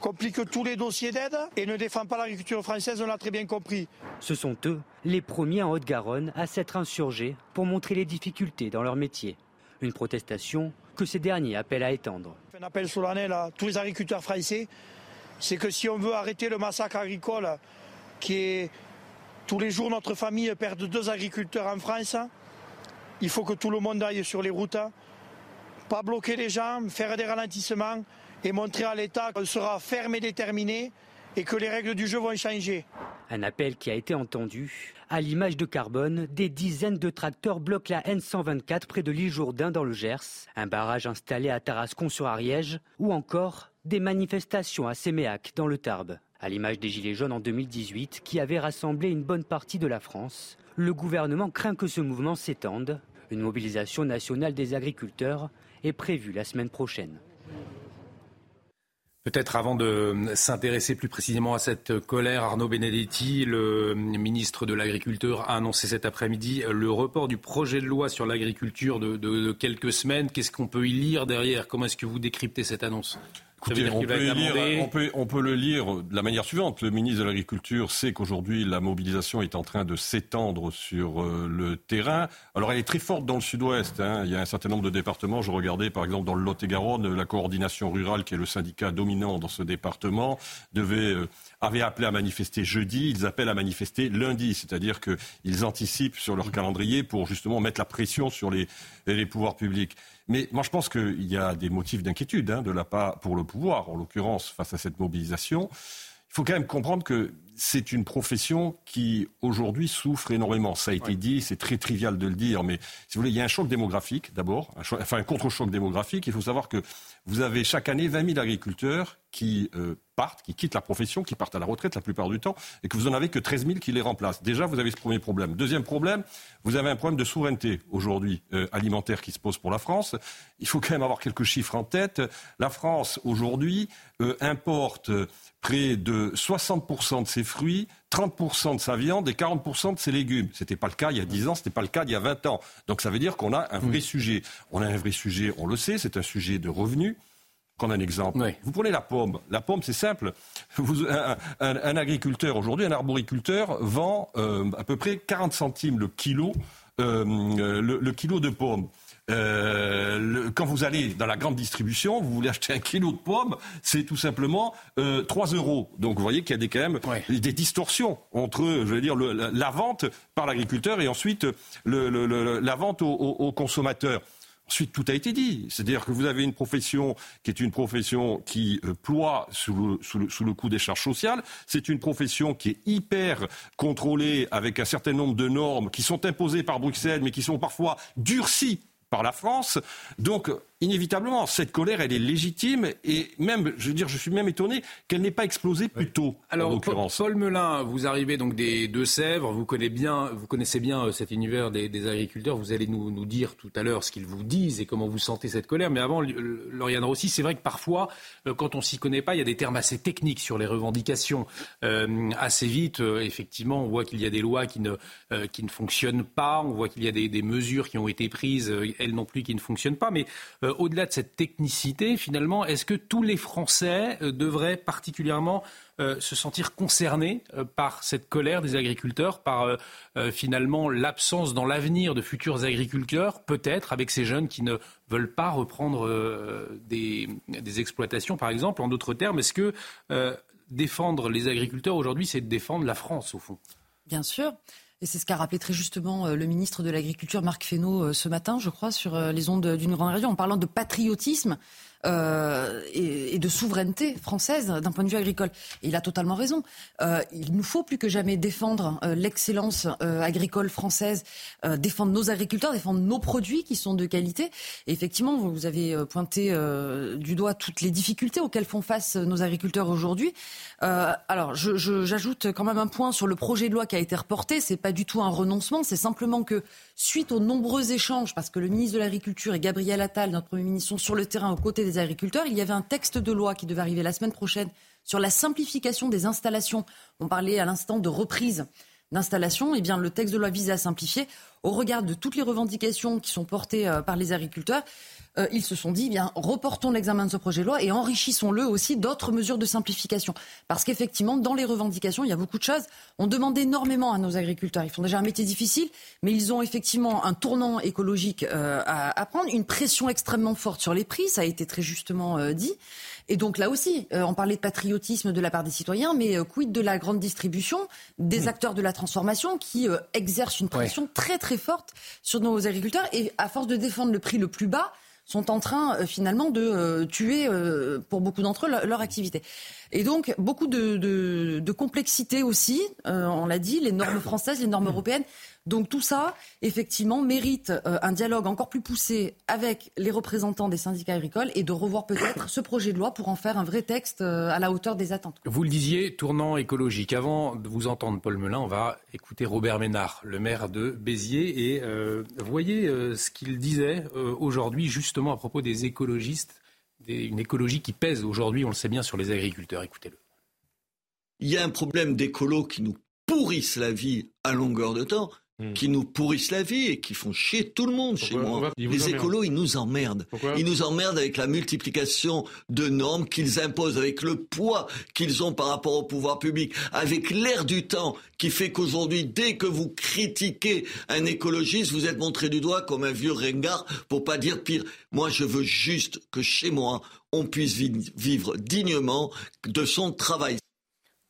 complique tous les dossiers d'aide et ne défend pas l'agriculture française, on l'a très bien compris. Ce sont eux, les premiers en Haute-Garonne, à s'être insurgés pour montrer les difficultés dans leur métier. Une protestation que ces derniers appellent à étendre. Un appel solennel à tous les agriculteurs français, c'est que si on veut arrêter le massacre agricole qui est tous les jours notre famille perd deux agriculteurs en France, il faut que tout le monde aille sur les routes, pas bloquer les gens, faire des ralentissements et montrer à l'État qu'on sera ferme et déterminé et que les règles du jeu vont changer. Un appel qui a été entendu. À l'image de Carbone, des dizaines de tracteurs bloquent la N124 près de l'île Jourdain dans le Gers, un barrage installé à Tarascon sur Ariège, ou encore des manifestations à Séméac dans le Tarbes. À l'image des Gilets jaunes en 2018 qui avaient rassemblé une bonne partie de la France, le gouvernement craint que ce mouvement s'étende. Une mobilisation nationale des agriculteurs est prévue la semaine prochaine. Peut-être avant de s'intéresser plus précisément à cette colère, Arnaud Benedetti, le ministre de l'Agriculture, a annoncé cet après-midi le report du projet de loi sur l'agriculture de, de quelques semaines. Qu'est-ce qu'on peut y lire derrière? Comment est-ce que vous décryptez cette annonce? On, peut le lire de la manière suivante. Le ministre de l'Agriculture sait qu'aujourd'hui, la mobilisation est en train de s'étendre sur euh, le terrain. Alors, elle est très forte dans le sud-ouest. Hein. Il y a un certain nombre de départements. Je regardais, par exemple, dans le Lot-et-Garonne, la coordination rurale, qui est le syndicat dominant dans ce département, devait, euh, avait appelé à manifester jeudi. Ils appellent à manifester lundi. C'est-à-dire qu'ils anticipent sur leur calendrier pour justement mettre la pression sur les, les pouvoirs publics. Mais moi, je pense qu'il y a des motifs d'inquiétude hein, de la part pour le pouvoir, en l'occurrence, face à cette mobilisation. Il faut quand même comprendre que c'est une profession qui, aujourd'hui, souffre énormément. Ça a été dit, c'est très trivial de le dire, mais si vous voulez, il y a un choc démographique, d'abord, enfin un contre-choc démographique. Il faut savoir que vous avez chaque année 20 000 agriculteurs qui euh, partent, qui quittent la profession, qui partent à la retraite la plupart du temps, et que vous n'en avez que 13 000 qui les remplacent. Déjà, vous avez ce premier problème. Deuxième problème, vous avez un problème de souveraineté aujourd'hui euh, alimentaire qui se pose pour la France. Il faut quand même avoir quelques chiffres en tête. La France, aujourd'hui, euh, importe près de 60% de ses fruits, 30% de sa viande et 40% de ses légumes. Ce n'était pas le cas il y a 10 ans, ce n'était pas le cas il y a 20 ans. Donc ça veut dire qu'on a un vrai sujet. On a un vrai sujet, on le sait, c'est un sujet de revenus. Prendre un exemple. Vous prenez la pomme. La pomme, c'est simple. un, agriculteur aujourd'hui, un arboriculteur vend euh, à peu près 40 centimes le kilo, euh, le, kilo de pomme. Euh, quand vous allez dans la grande distribution, vous voulez acheter un kilo de pommes, c'est tout simplement euh, 3 euros. Donc vous voyez qu'il y a des, quand même des distorsions entre, je veux dire, le, la, vente par l'agriculteur et ensuite le, la vente aux au, consommateurs. Ensuite, tout a été dit. C'est-à-dire que vous avez une profession qui est une profession qui euh, ploie sous le, sous, le, sous le, coup des charges sociales. C'est une profession qui est hyper contrôlée avec un certain nombre de normes qui sont imposées par Bruxelles, mais qui sont parfois durcies par la France. Donc, inévitablement, cette colère, elle est légitime et même, je veux dire, je suis même étonné qu'elle n'ait pas explosé plus tôt. Alors, en. Paul Melun, vous arrivez donc des Deux-Sèvres, vous connaissez bien, vous connaissez bien euh, cet univers des, agriculteurs. Vous allez nous, nous dire tout à l'heure ce qu'ils vous disent et comment vous sentez cette colère. Mais avant, Lauriane Rossi, c'est vrai que parfois, euh, quand on s'y connaît pas, il y a des termes assez techniques sur les revendications. Euh, assez vite, effectivement, on voit qu'il y a des lois qui ne, qui ne fonctionnent pas. On voit qu'il y a des, des, mesures qui ont été prises, non plus, qui ne fonctionnent pas. Mais euh, au-delà de cette technicité, finalement, est-ce que tous les Français euh, devraient particulièrement euh, se sentir concernés par cette colère des agriculteurs, par finalement l'absence dans l'avenir de futurs agriculteurs, peut-être avec ces jeunes qui ne veulent pas reprendre des, exploitations, par exemple? En d'autres termes, est-ce que défendre les agriculteurs aujourd'hui, c'est défendre la France, au fond? Bien sûr. Et c'est ce qu'a rappelé très justement euh, le ministre de l'Agriculture, Marc Fesneau, euh, ce matin, je crois, sur euh, les ondes d'une grande région, en parlant de patriotisme. Euh, et, de souveraineté française d'un point de vue agricole. Et il a totalement raison. Euh, il nous faut plus que jamais défendre euh, l'excellence agricole française, défendre nos agriculteurs, défendre nos produits qui sont de qualité. Et effectivement, vous avez pointé du doigt toutes les difficultés auxquelles font face nos agriculteurs aujourd'hui. alors, j'ajoute quand même un point sur le projet de loi qui a été reporté. C'est pas du tout un renoncement, c'est simplement que suite aux nombreux échanges, parce que le ministre de l'Agriculture et Gabriel Attal, notre Premier ministre, sont sur le terrain aux côtés des agriculteurs, il y avait un texte de loi qui devait arriver la semaine prochaine sur la simplification des installations. On parlait à l'instant de reprise d'installation. Eh bien, le texte de loi vise à simplifier au regard de toutes les revendications qui sont portées euh, par les agriculteurs. Euh, ils se sont dit, eh bien, reportons l'examen de ce projet de loi et enrichissons-le aussi d'autres mesures de simplification. Parce qu'effectivement, dans les revendications, il y a beaucoup de choses. On demande énormément à nos agriculteurs. Ils font déjà un métier difficile, mais ils ont effectivement un tournant écologique euh, à, prendre, une pression extrêmement forte sur les prix, ça a été très justement dit. Et donc là aussi, on parlait de patriotisme de la part des citoyens, mais quid de la grande distribution, des mmh. acteurs de la transformation qui exercent une pression très très forte sur nos agriculteurs et à force de défendre le prix le plus bas, sont en train euh, finalement de euh, tuer, euh, pour beaucoup d'entre eux, leur, activité. Et donc, beaucoup de, complexité aussi, on l'a dit, les normes françaises, les normes européennes. Donc tout ça, effectivement, mérite un dialogue encore plus poussé avec les représentants des syndicats agricoles et de revoir peut-être ce projet de loi pour en faire un vrai texte à la hauteur des attentes. Vous le disiez, tournant écologique. Avant de vous entendre, Paul Melun, on va écouter Robert Ménard, le maire de Béziers, et voyez ce qu'il disait aujourd'hui justement à propos des écologistes une écologie qui pèse aujourd'hui, on le sait bien, sur les agriculteurs. Écoutez-le. Il y a un problème d'écolo qui nous pourrissent la vie à longueur de temps. Hmm. qui nous pourrissent la vie et qui font chier tout le monde chez moi. Les écolos, ils nous emmerdent. ils nous emmerdent avec la multiplication de normes qu'ils imposent, avec le poids qu'ils ont par rapport au pouvoir public, avec l'air du temps qui fait qu'aujourd'hui, dès que vous critiquez un écologiste, vous êtes montré du doigt comme un vieux ringard, pour pas dire pire. Moi, je veux juste que chez moi, on puisse vivre dignement de son travail.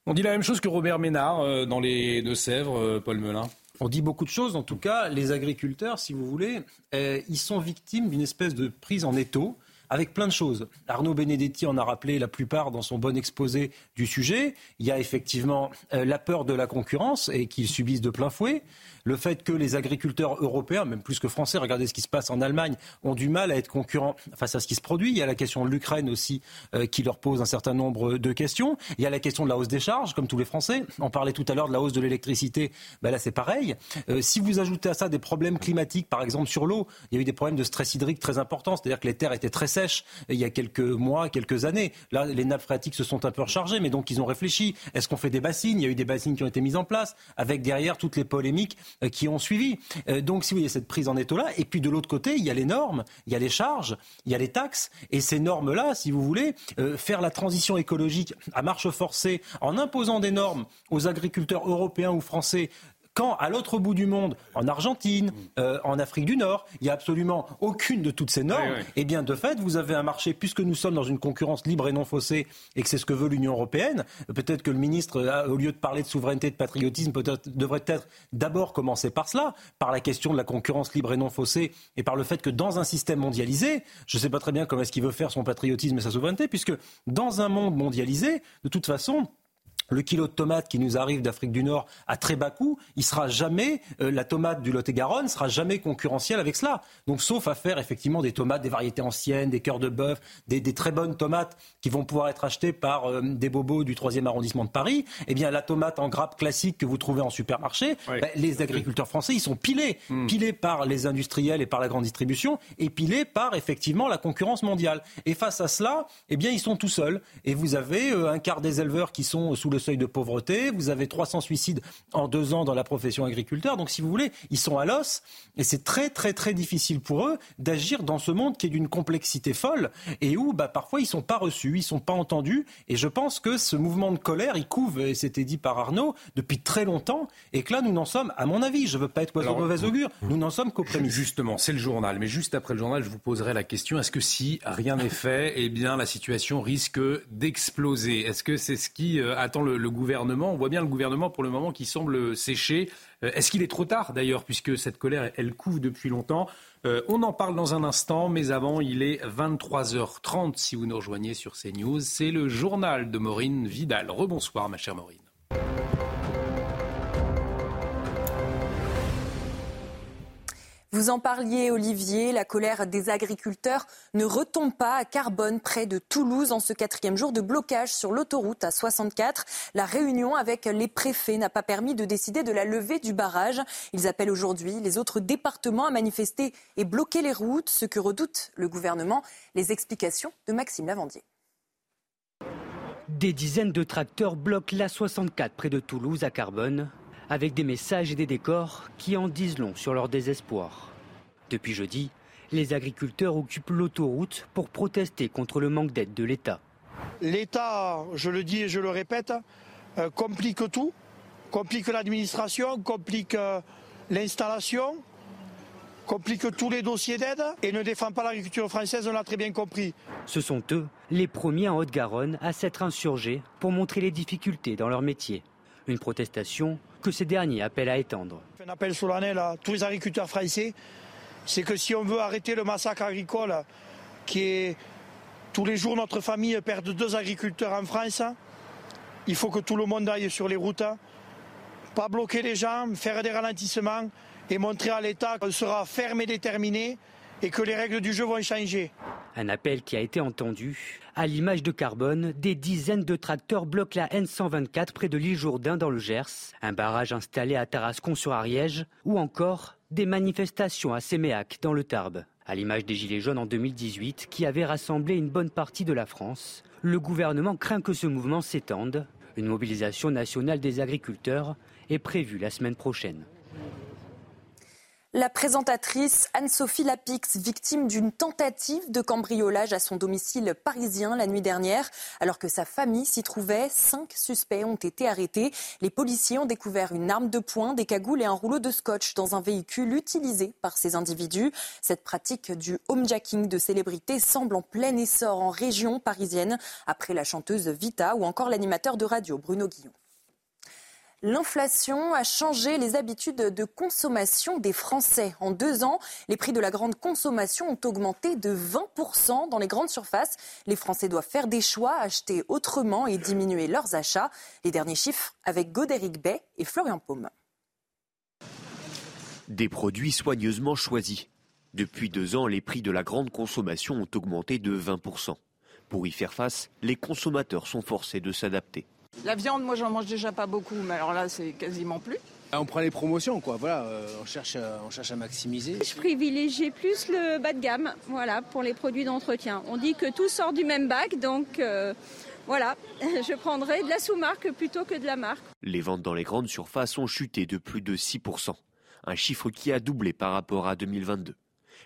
On dit la même chose que Robert Ménard euh, dans les Deux-Sèvres, euh, Paul Melun. On dit beaucoup de choses. En tout cas, les agriculteurs, si vous voulez, euh, ils sont victimes d'une espèce de prise en étau avec plein de choses. Arnaud Benedetti en a rappelé la plupart dans son bon exposé du sujet. Il y a effectivement euh, la peur de la concurrence et qu'ils subissent de plein fouet le fait que les agriculteurs européens, même plus que français, regardez ce qui se passe en Allemagne, ont du mal à être concurrents face à ce qui se produit. Il y a la question de l'Ukraine aussi euh, qui leur pose un certain nombre de questions. Il y a la question de la hausse des charges, comme tous les Français. On parlait tout à l'heure de la hausse de l'électricité. Ben là, c'est pareil. Euh, si vous ajoutez à ça des problèmes climatiques, par exemple sur l'eau, il y a eu des problèmes de stress hydrique très importants. C'est-à-dire que les terres étaient très sèches il y a quelques mois, quelques années. Là, les nappes phréatiques se sont un peu rechargées, mais donc ils ont réfléchi. Est-ce qu'on fait des bassines? Il y a eu des bassines qui ont été mises en place, avec derrière toutes les polémiques euh, qui ont suivi. Euh, donc, si vous voyez cette prise en étau-là, et puis de l'autre côté, il y a les normes, il y a les charges, il y a les taxes, et ces normes-là, si vous voulez, euh, faire la transition écologique à marche forcée en imposant des normes aux agriculteurs européens ou français quand à l'autre bout du monde, en Argentine, euh, en Afrique du Nord, il n'y a absolument aucune de toutes ces normes, eh bien de fait, vous avez un marché, puisque nous sommes dans une concurrence libre et non faussée, et que c'est ce que veut l'Union européenne, peut-être que le ministre, au lieu de parler de souveraineté, de patriotisme, peut-être devrait être d'abord commencer par cela, par la question de la concurrence libre et non faussée, et par le fait que dans un système mondialisé, je ne sais pas très bien comment est-ce qu'il veut faire son patriotisme et sa souveraineté, puisque dans un monde mondialisé, de toute façon, le kilo de tomates qui nous arrive d'Afrique du Nord à très bas coût, il sera jamais, euh, la tomate du Lot-et-Garonne sera jamais concurrentielle avec cela. Donc, sauf à faire effectivement des tomates, des variétés anciennes, des cœurs de bœuf, des, très bonnes tomates qui vont pouvoir être achetées par euh, des bobos du 3e arrondissement de Paris, eh bien, la tomate en grappe classique que vous trouvez en supermarché, ben, les agriculteurs français, ils sont pilés. Hmm. Pilés par les industriels et par la grande distribution et pilés par effectivement la concurrence mondiale. Et face à cela, eh bien, ils sont tout seuls. Et vous avez euh, un quart des éleveurs qui sont sous le seuil de pauvreté, vous avez 300 suicides en deux ans dans la profession agriculteur. Donc, si vous voulez, ils sont à l'os et c'est très, très, très difficile pour eux d'agir dans ce monde qui est d'une complexité folle et où bah, parfois ils ne sont pas reçus, ils ne sont pas entendus. Et je pense que ce mouvement de colère, il couve, et c'était dit par Arnaud, depuis très longtemps et que là, nous n'en sommes, à mon avis, je ne veux pas être oiseau de mauvais augure, nous n'en sommes qu'au prémices. Justement, c'est le journal. Mais juste après le journal, je vous poserai la question est-ce que si rien n'est fait, eh bien, la situation risque d'exploser? Est-ce que c'est ce qui euh, attend le, gouvernement. On voit bien le gouvernement pour le moment qui semble sécher. Euh, est-ce qu'il est trop tard d'ailleurs, puisque cette colère, elle couve depuis longtemps? Euh, On en parle dans un instant, mais avant, il est 23h30 si vous nous rejoignez sur CNews. C'est le journal de Maureen Vidal. Rebonsoir, ma chère Maureen. Vous en parliez, Olivier, la colère des agriculteurs ne retombe pas à Carbone, près de Toulouse, en ce quatrième jour de blocage sur l'autoroute à 64. La réunion avec les préfets n'a pas permis de décider de la levée du barrage. Ils appellent aujourd'hui les autres départements à manifester et bloquer les routes, ce que redoute le gouvernement. Les explications de Maxime Lavandier. Des dizaines de tracteurs bloquent la 64 près de Toulouse à Carbone avec des messages et des décors qui en disent long sur leur désespoir. Depuis jeudi, les agriculteurs occupent l'autoroute pour protester contre le manque d'aide de l'État. L'État, je le dis et je le répète, euh, complique tout, complique l'administration, complique euh, l'installation, complique tous les dossiers d'aide et ne défend pas l'agriculture française, on l'a très bien compris. Ce sont eux, les premiers en Haute-Garonne, à s'être insurgés pour montrer les difficultés dans leur métier. Une protestation que ces derniers appellent à étendre. Un appel solennel à tous les agriculteurs français, c'est que si on veut arrêter le massacre agricole qui est tous les jours notre famille perd deux agriculteurs en France, il faut que tout le monde aille sur les routes, pas bloquer les gens, faire des ralentissements et montrer à l'État qu'on sera ferme et déterminé et que les règles du jeu vont changer. Un appel qui a été entendu. À l'image de Carbone, des dizaines de tracteurs bloquent la N124 près de l'île Jourdain dans le Gers, un barrage installé à Tarascon-sur-Ariège, ou encore des manifestations à Séméac dans le Tarbes. À l'image des Gilets jaunes en 2018 qui avaient rassemblé une bonne partie de la France, le gouvernement craint que ce mouvement s'étende. Une mobilisation nationale des agriculteurs est prévue la semaine prochaine. La présentatrice Anne-Sophie Lapix, victime d'une tentative de cambriolage à son domicile parisien la nuit dernière, alors que sa famille s'y trouvait, cinq suspects ont été arrêtés. Les policiers ont découvert une arme de poing, des cagoules et un rouleau de scotch dans un véhicule utilisé par ces individus. Cette pratique du homejacking de célébrités semble en plein essor en région parisienne, après la chanteuse Vita ou encore l'animateur de radio Bruno Guillon. L'inflation a changé les habitudes de consommation des Français. En deux ans, les prix de la grande consommation ont augmenté de 20% dans les grandes surfaces. Les Français doivent faire des choix, acheter autrement et diminuer leurs achats. Les derniers chiffres avec Godéric Bay et Florian Paume. Des produits soigneusement choisis. Depuis deux ans, les prix de la grande consommation ont augmenté de 20%. Pour y faire face, les consommateurs sont forcés de s'adapter. La viande, moi, j'en mange déjà pas beaucoup, mais alors là, c'est quasiment plus. Ah, on prend les promotions, quoi. Voilà, euh, on, cherche, on cherche à maximiser. Je privilégie plus le bas de gamme, voilà, pour les produits d'entretien. On dit que tout sort du même bac, donc euh, voilà, je prendrai de la sous-marque plutôt que de la marque. Les ventes dans les grandes surfaces ont chuté de plus de 6%, un chiffre qui a doublé par rapport à 2022.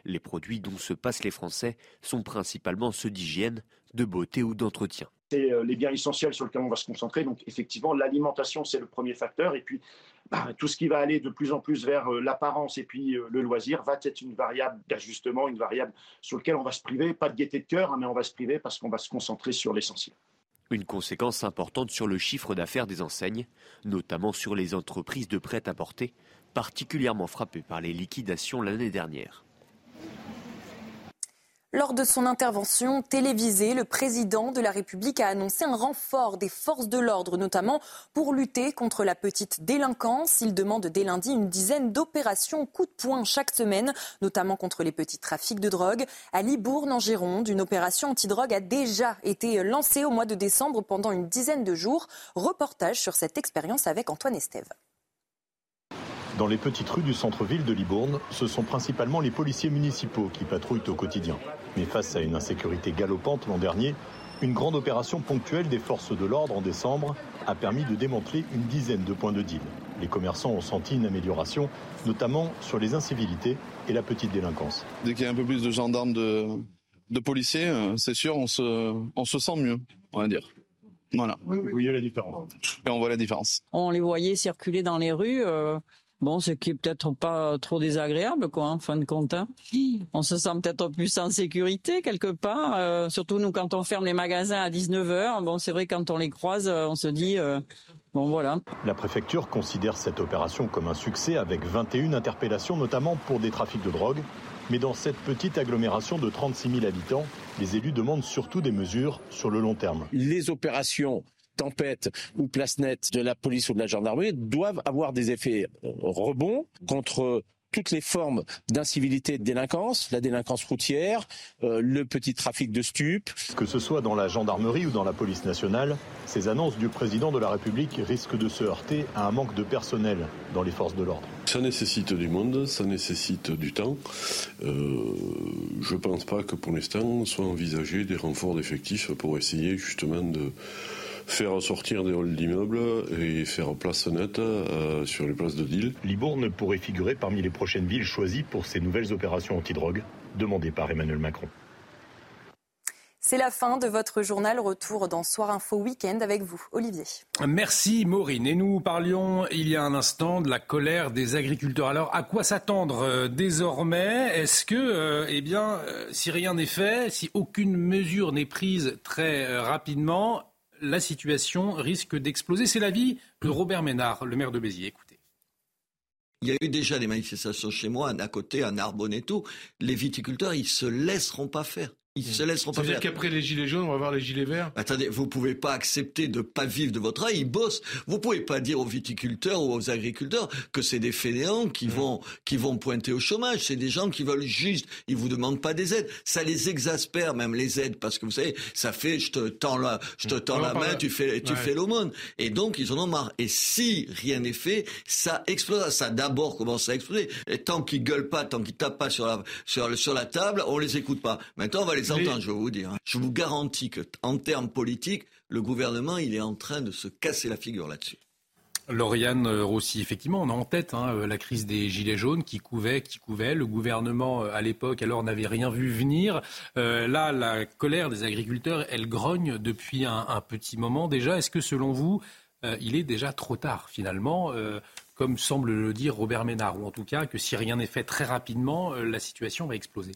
Les produits dont se passent les Français sont principalement ceux d'hygiène, de beauté ou d'entretien c'est euh, les biens essentiels sur lesquels on va se concentrer. Donc effectivement, l'alimentation, c'est le premier facteur. Et puis, bah, tout ce qui va aller de plus en plus vers euh, l'apparence et puis euh, le loisir va être une variable d'ajustement, une variable sur laquelle on va se priver, pas de gaieté de cœur, hein, mais on va se priver parce qu'on va se concentrer sur l'essentiel. Une conséquence importante sur le chiffre d'affaires des enseignes, notamment sur les entreprises de prêt-à-porter, particulièrement frappées par les liquidations l'année dernière. Lors de son intervention télévisée, le président de la République a annoncé un renfort des forces de l'ordre, notamment pour lutter contre la petite délinquance. Il demande dès lundi une dizaine d'opérations coup de poing chaque semaine, notamment contre les petits trafics de drogue. À Libourne, en Gironde, une opération antidrogue a déjà été lancée au mois de décembre pendant une dizaine de jours. Reportage sur cette expérience avec Antoine Estève. Dans les petites rues du centre-ville de Libourne, ce sont principalement les policiers municipaux qui patrouillent au quotidien. Mais face à une insécurité galopante l'an dernier, une grande opération ponctuelle des forces de l'ordre en décembre a permis de démanteler une dizaine de points de deal. Les commerçants ont senti une amélioration, notamment sur les incivilités et la petite délinquance. Dès qu'il y a un peu plus de gendarmes, de, policiers, euh, c'est sûr, on se, on se sent mieux, on va dire. Voilà. Vous voyez la différence Et on voit la différence. On les voyait circuler dans les rues. Euh, Bon, ce qui est peut-être pas trop désagréable, quoi, en fin de compte. Hein. On se sent peut-être plus en sécurité quelque part, euh, surtout nous quand on ferme les magasins à 19h. Bon, c'est vrai quand on les croise, euh, on se dit euh, bon voilà. La préfecture considère cette opération comme un succès avec 21 interpellations notamment pour des trafics de drogue. Mais dans cette petite agglomération de 36 000 habitants, les élus demandent surtout des mesures sur le long terme. Les opérations tempête ou place nette de la police ou de la gendarmerie doivent avoir des effets euh, rebonds contre toutes les formes d'incivilité et de délinquance, la délinquance routière, euh, le petit trafic de stupes. Que ce soit dans la gendarmerie ou dans la police nationale, ces annonces du président de la République risquent de se heurter à un manque de personnel dans les forces de l'ordre. Ça nécessite du monde, ça nécessite du temps. Euh, je ne pense pas que pour l'instant soit envisagé des renforts d'effectifs pour essayer justement de faire sortir des halls d'immeubles et faire place nette euh, sur les places de deal. Libourne pourrait figurer parmi les prochaines villes choisies pour ces nouvelles opérations antidrogue demandées par Emmanuel Macron. C'est la fin de votre journal. Retour dans Soir Info Week-end avec vous, Olivier. Merci Maureen. Et nous parlions il y a un instant de la colère des agriculteurs. Alors, à quoi s'attendre euh, désormais? Est-ce que, euh, eh bien, si rien n'est fait, si aucune mesure n'est prise très rapidement, la situation risque d'exploser. C'est l'avis de Robert Ménard, le maire de Béziers. Écoutez. Il y a eu déjà des manifestations chez moi, à côté, à Narbonne et tout. Les viticulteurs, ils se laisseront pas faire. Ils se laisseront pas faire. C'est-à-dire qu'après les gilets jaunes, on va voir les gilets verts Attendez, vous pouvez pas accepter de pas vivre de votre travail, ils bossent. Vous pouvez pas dire aux viticulteurs ou aux agriculteurs que c'est des fainéants qui mmh. vont qui vont pointer au chômage. C'est des gens qui veulent juste, ils vous demandent pas des aides. Ça les exaspère même les aides parce que vous savez, ça fait je te tends la je te mmh. tends la main, tu fais tu fais l'aumône. Et donc ils en ont marre. Et si rien n'est fait, ça explose. Ça d'abord commence à exploser. Et tant qu'ils gueulent pas, tant qu'ils tapent pas sur la sur sur la table, on les écoute pas. Maintenant on va les entendre, je vais vous dire. Hein. Je vous garantis que, en termes politiques, le gouvernement, il est en train de se casser la figure là-dessus. Lauriane Rossi, effectivement, on a en tête hein, la crise des Gilets jaunes qui couvait, qui couvait. Le gouvernement, euh, à l'époque, alors n'avait rien vu venir. Euh, là, la colère des agriculteurs, elle grogne depuis un, petit moment déjà. Est-ce que, selon vous, euh, il est déjà trop tard, finalement comme semble le dire Robert Ménard, ou en tout cas que si rien n'est fait très rapidement, la situation va exploser?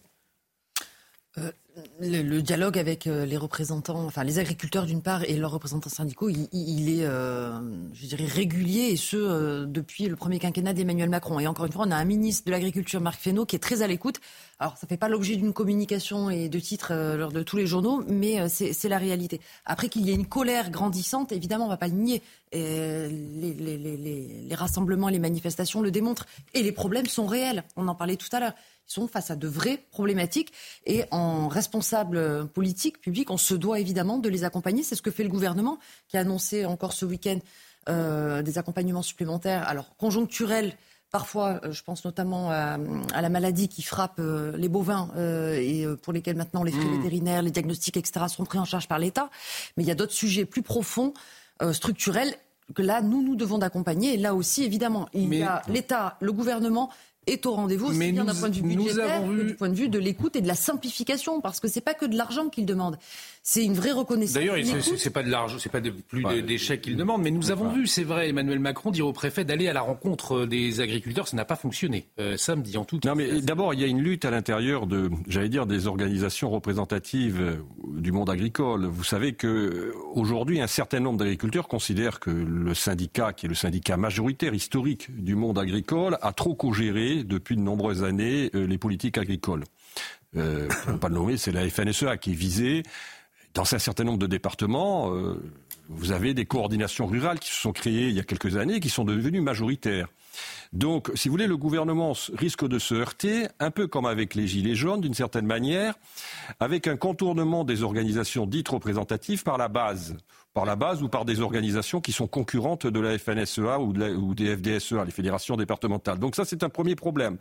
Le, dialogue avec euh, les représentants, enfin les agriculteurs d'une part et leurs représentants syndicaux, il, est, euh, je dirais, régulier et ce euh, depuis le premier quinquennat d'Emmanuel Macron. Et encore une fois, on a un ministre de l'Agriculture, Marc Fesneau, qui est très à l'écoute. Alors, ça fait pas l'objet d'une communication et de titres lors de tous les journaux, mais c'est la réalité. Après qu'il y ait une colère grandissante, évidemment, on va pas le nier. Les rassemblements, les manifestations le démontrent. Et les problèmes sont réels. On en parlait tout à l'heure. Ils sont face à de vraies problématiques et en responsable politique, public, on se doit évidemment de les accompagner. C'est ce que fait le gouvernement qui a annoncé encore ce week-end euh, des accompagnements supplémentaires, alors conjoncturels. Parfois, euh, je pense notamment à, la maladie qui frappe euh, les bovins et pour lesquels maintenant les frais mmh. vétérinaires, les diagnostics, etc. sont pris en charge par l'État. Mais il y a d'autres sujets plus profonds, structurels, que là, nous, nous devons d'accompagner. Et là aussi, évidemment, il y a l'État, le gouvernement est au rendez-vous, aussi bien d'un point de vue budgétaire que du point de vue de l'écoute et de la simplification, parce que c'est pas que de l'argent qu'il demande c'est une vraie reconnaissance. D'ailleurs, c'est pas de l'argent, c'est pas de, plus d'échecs qu'il demande, mais nous avons vu, c'est vrai, Emmanuel Macron dire au préfet d'aller à la rencontre des agriculteurs, ça n'a pas fonctionné euh, samedi en tout cas. Non, mais d'abord, il y a une lutte à l'intérieur de, j'allais dire, des organisations représentatives euh, du monde agricole. Vous savez que euh, aujourd'hui, un certain nombre d'agriculteurs considèrent que le syndicat, qui est le syndicat majoritaire historique du monde agricole, a trop co-géré depuis de nombreuses années les politiques agricoles. Euh, ne pas le nommer, c'est la FNSEA qui est visée dans un certain nombre de départements, euh, vous avez des coordinations rurales qui se sont créées il y a quelques années et qui sont devenues majoritaires. Donc, si vous voulez, le gouvernement risque de se heurter, un peu comme avec les Gilets jaunes, d'une certaine manière, avec un contournement des organisations dites représentatives par la base par la base ou par des organisations qui sont concurrentes de la FNSEA ou, des FDSEA, les fédérations départementales. Donc ça, c'est un premier problème.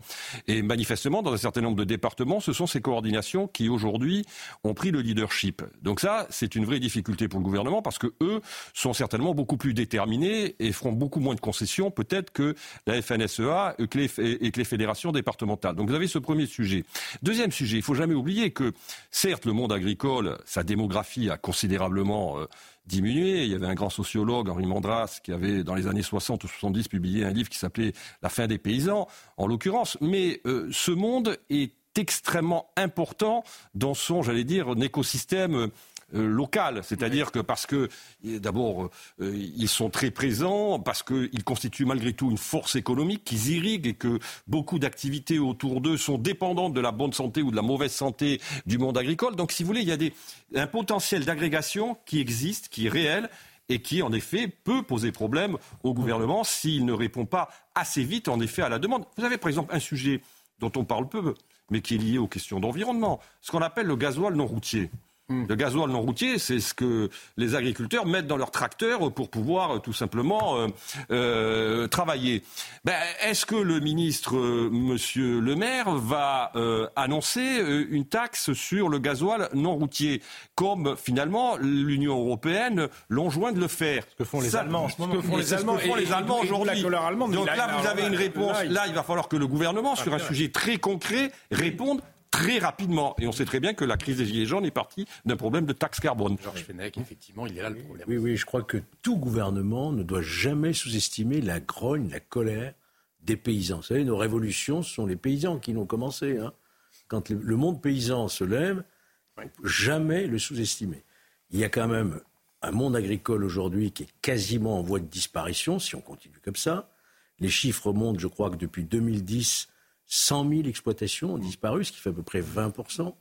Et manifestement, dans un certain nombre de départements, ce sont ces coordinations qui aujourd'hui ont pris le leadership. Donc ça, c'est une vraie difficulté pour le gouvernement parce que eux sont certainement beaucoup plus déterminés et feront beaucoup moins de concessions peut-être que la FNSEA et que les, fédérations départementales. Donc vous avez ce premier sujet. Deuxième sujet, il faut jamais oublier que certes le monde agricole, sa démographie a considérablement euh, diminué. Il y avait un grand sociologue, Henri Mandras, qui avait, dans les années 60 ou 70, publié un livre qui s'appelait La fin des paysans, en l'occurrence. Mais euh, ce monde est extrêmement important dans son, j'allais dire, un écosystème euh, local, c'est-à-dire que parce que d'abord euh, ils sont très présents, parce qu'ils constituent malgré tout une force économique qu'ils irriguent et que beaucoup d'activités autour d'eux sont dépendantes de la bonne santé ou de la mauvaise santé du monde agricole. Donc si vous voulez, il y a des, un potentiel d'agrégation qui existe, qui est réel et qui, en effet, peut poser problème au gouvernement s'il ne répond pas assez vite, en effet, à la demande. Vous avez, par exemple, un sujet dont on parle peu, mais qui est lié aux questions d'environnement, ce qu'on appelle le gasoil non routier. Hmm. Le gasoil non routier, c'est ce que les agriculteurs mettent dans leurs tracteurs pour pouvoir euh, tout simplement euh, euh, travailler. Ben, Est-ce que le ministre, Monsieur Le Maire, va annoncer une taxe sur le gasoil non routier, comme finalement l'Union européenne l'enjoint de le faire? Ce que font les Allemands en ce moment. Ce que font les Allemands, font les Allemands aujourd'hui. Donc là, vous avez une réponse. Là, il va falloir que le gouvernement, sur un sujet très concret, réponde très rapidement. Et on sait très bien que la crise des Gilets jaunes est partie d'un problème de taxe carbone. Georges Fenech, effectivement, il est là le problème. Oui, oui, je crois que tout gouvernement ne doit jamais sous-estimer la grogne, la colère des paysans. Vous savez, nos révolutions, ce sont les paysans qui l'ont commencé. Hein. Quand le monde paysan se lève, jamais le sous-estimer. Il y a quand même un monde agricole aujourd'hui qui est quasiment en voie de disparition, si on continue comme ça. Les chiffres montrent, je crois que depuis 2010, 100 000 exploitations ont disparu, ce qui fait à peu près 20%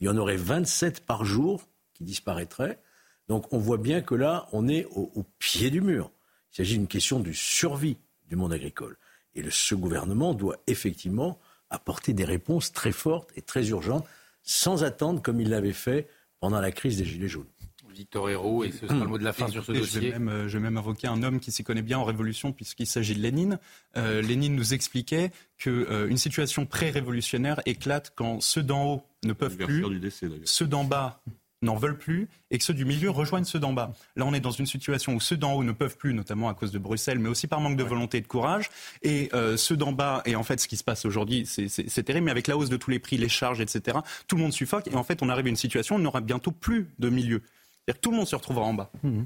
Il y en aurait 27 par jour qui disparaîtraient. Donc on voit bien que là, on est au, pied du mur. Il s'agit d'une question de survie du monde agricole. Et ce gouvernement doit effectivement apporter des réponses très fortes et très urgentes, sans attendre comme il l'avait fait pendant la crise des Gilets jaunes. Victor Hérault, et ce sera le mot de la fin sur ce dossier. Je vais, même, euh, je vais même invoquer un homme qui s'y connaît bien en révolution, puisqu'il s'agit de Lénine. Euh, Lénine nous expliquait qu'une euh, situation pré-révolutionnaire éclate quand ceux d'en haut ne peuvent plus, ceux d'en bas n'en veulent plus et que ceux du milieu rejoignent ceux d'en bas. Là, on est dans une situation où ceux d'en haut ne peuvent plus, notamment à cause de Bruxelles, mais aussi par manque de volonté et de courage. Et ceux d'en bas, et en fait, ce qui se passe aujourd'hui, c'est terrible, mais avec la hausse de tous les prix, les charges, etc., tout le monde suffoque. Et en fait, on arrive à une situation où on n'aura bientôt plus de milieu. C'est-à-dire que tout le monde se retrouvera en bas. Mmh.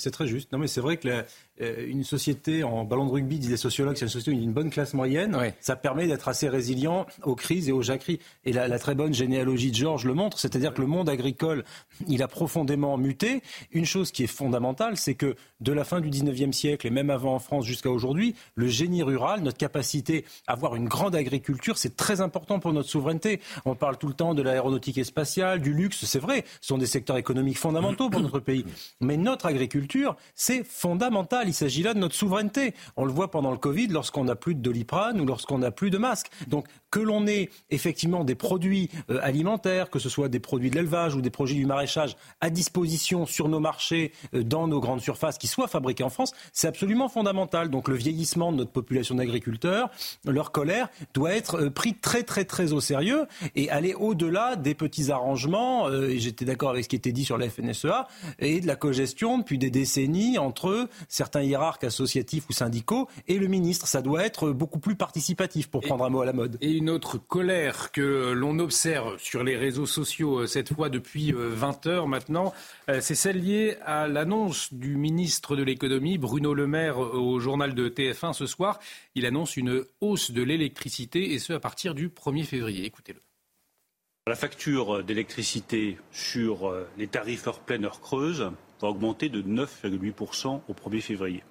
C'est très juste. Non, mais c'est vrai que la, euh, une société en ballon de rugby, disent les sociologues, c'est une société d'une bonne classe moyenne. Ça permet d'être assez résilient aux crises et aux jacqueries. Et la, très bonne généalogie de Georges le montre, c'est-à-dire que le monde agricole, il a profondément muté. Une chose qui est fondamentale, c'est que de la fin du 19e siècle et même avant en France jusqu'à aujourd'hui, le génie rural, notre capacité à avoir une grande agriculture, c'est très important pour notre souveraineté. On parle tout le temps de l'aéronautique et spatiale, du luxe, c'est vrai, ce sont des secteurs économiques fondamentaux pour notre pays. Mais notre agriculture, c'est fondamental il s'agit là de notre souveraineté. On le voit pendant le Covid lorsqu'on n'a plus de doliprane ou lorsqu'on n'a plus de masques. Donc que l'on ait effectivement des produits euh, alimentaires, que ce soit des produits de l'élevage ou des produits du maraîchage à disposition sur nos marchés, euh, dans nos grandes surfaces, qui soient fabriqués en France, c'est absolument fondamental. Donc le vieillissement de notre population d'agriculteurs, leur colère doit être euh, pris très très très au sérieux et aller au-delà des petits arrangements. j'étais d'accord avec ce qui était dit sur la FNSEA et de la cogestion depuis des décennies entre certains hiérarques associatifs ou syndicaux et le ministre. Ça doit être beaucoup plus participatif pour prendre un mot à la mode. Et une autre colère que l'on observe sur les réseaux sociaux, euh, cette fois depuis 20 euh, heures maintenant, euh, c'est celle liée à l'annonce du ministre de l'économie, Bruno Le Maire, au journal de TF1 ce soir. Il annonce une hausse de l'électricité et ce à partir du 1er février. Écoutez-le. La facture d'électricité sur les tarifs heure pleine, heure creuse va augmenter de 9,8% au 1er février.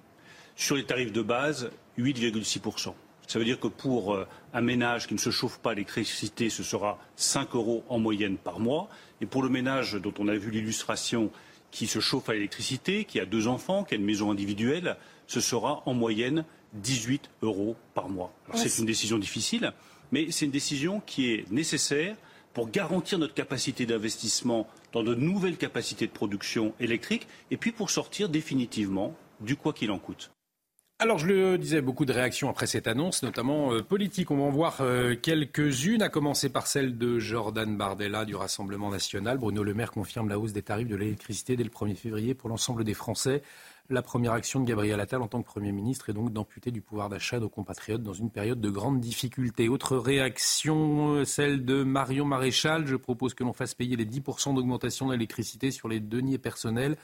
Sur les tarifs de base, 8,6%. Ça veut dire que pour euh, un ménage qui ne se chauffe pas à l'électricité, ce sera 5 euros en moyenne par mois. Et pour le ménage dont on a vu l'illustration, qui se chauffe à l'électricité, qui a deux enfants, qui a une maison individuelle, ce sera en moyenne 18 euros par mois. c'est une décision difficile, mais c'est une décision qui est nécessaire pour garantir notre capacité d'investissement dans de nouvelles capacités de production électrique et puis pour sortir définitivement du quoi qu'il en coûte. Alors, je le disais, beaucoup de réactions après cette annonce, notamment euh, politique. On va en voir euh, quelques-unes, à commencer par celle de Jordan Bardella du Rassemblement national. Bruno Le Maire confirme la hausse des tarifs de l'électricité dès le 1er février pour l'ensemble des Français. La première action de Gabriel Attal en tant que Premier ministre est donc d'amputer du pouvoir d'achat nos compatriotes dans une période de grande difficulté. Autre réaction, euh, celle de Marion Maréchal. Je propose que l'on fasse payer les 10% d'augmentation de l'électricité sur les deniers personnels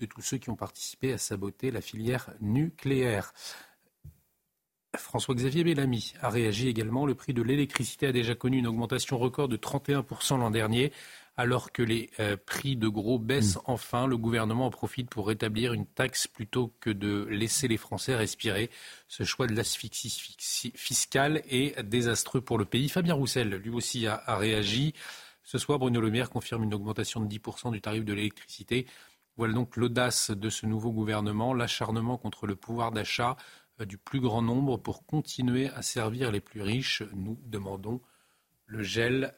de tous ceux qui ont participé à saboter la filière nucléaire. François-Xavier Bellamy a réagi également. Le prix de l'électricité a déjà connu une augmentation record de 31% l'an dernier. Alors que les euh, prix de gros baissent mm. enfin, le gouvernement en profite pour rétablir une taxe plutôt que de laisser les Français respirer. Ce choix de l'asphyxie fiscale est désastreux pour le pays. Fabien Roussel, lui aussi, a, a réagi. Ce soir, Bruno Le Maire confirme une augmentation de 10% du tarif de l'électricité. Voilà donc l'audace de ce nouveau gouvernement, l'acharnement contre le pouvoir d'achat euh, du plus grand nombre pour continuer à servir les plus riches. Nous demandons le gel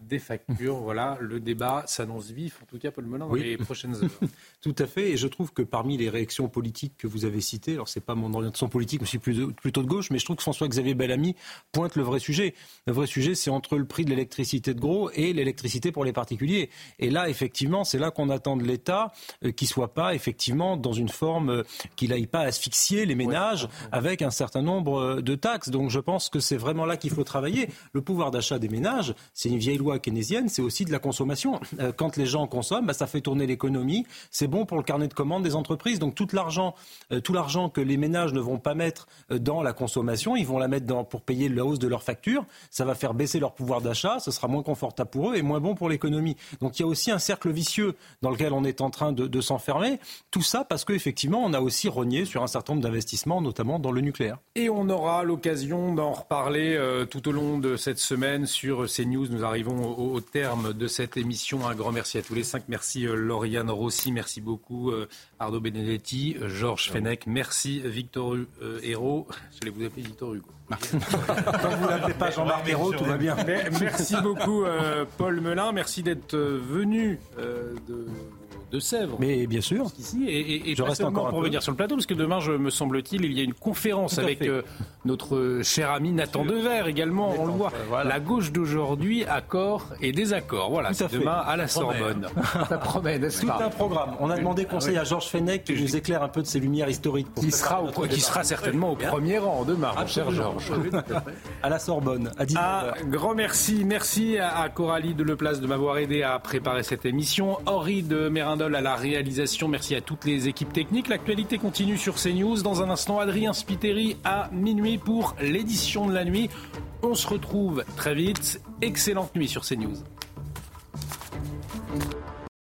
des factures. Voilà, le débat s'annonce vif, en tout cas Paul Melun, dans les prochaines heures. tout à fait, et je trouve que parmi les réactions politiques que vous avez citées, alors c'est pas mon orientation politique, je suis plutôt de gauche, mais je trouve que François-Xavier Bellamy pointe le vrai sujet. Le vrai sujet, c'est entre le prix de l'électricité de gros et l'électricité pour les particuliers. Et là, effectivement, c'est là qu'on attend de l'État euh, qu'il soit pas, effectivement, dans une forme euh, qu'il n'aille pas asphyxier les ménages avec un certain nombre euh, de taxes. Donc je pense que c'est vraiment là qu'il faut travailler. Le pouvoir d'achat des ménages, c'est une vieille loi keynésienne, c'est aussi de la consommation. Euh, quand les gens consomment, bah, ça fait tourner l'économie. C'est bon pour le carnet de commandes des entreprises. Donc tout l'argent, euh, tout l'argent que les ménages ne vont pas mettre euh, dans la consommation, ils vont la mettre dans, pour payer la hausse de leurs factures. Ça va faire baisser leur pouvoir d'achat. Ce sera moins confortable pour eux et moins bon pour l'économie. Donc il y a aussi un cercle vicieux dans lequel on est en train de, de s'enfermer. Tout ça parce qu'effectivement, on a aussi rogné sur un certain nombre d'investissements, notamment dans le nucléaire. Et on aura l'occasion d'en reparler tout au long de cette semaine sur CNews. Nous arrivons au, terme de cette émission. Un grand merci à tous les cinq. Merci euh, Lauriane Rossi, merci beaucoup euh, Ardo Benedetti, euh, Georges Fenech, merci Victor Hérault. Je vais vous appeler Victor Hugo. Quand vous l'appelez pas Jean-Marc Hérault, tout va bien. merci beaucoup Paul Melun, merci d'être venu de de Sèvres. Mais bien sûr. Ici, et, et, je reste encore pour venir sur le plateau, parce que demain, je me semble-t-il, il y a une conférence avec euh, notre cher ami Nathan Dever également. On le voit. La gauche d'aujourd'hui, accord et désaccord. Voilà, c'est demain à la Sorbonne. Ça promet, n'est-ce Tout un programme. On a demandé conseil à Georges Fenech qui nous éclaire un peu de ses lumières historiques. Qui sera, qui sera certainement au premier rang demain, mon cher Georges. à la Sorbonne, à 19 Un grand merci. Merci à Coralie de Leplace de m'avoir aidé à préparer cette émission. Henri de À la réalisation. Merci à toutes les équipes techniques. L'actualité continue sur CNews. Dans un instant, Adrien Spiteri à minuit pour l'édition de la nuit. On se retrouve très vite. Excellente nuit sur CNews.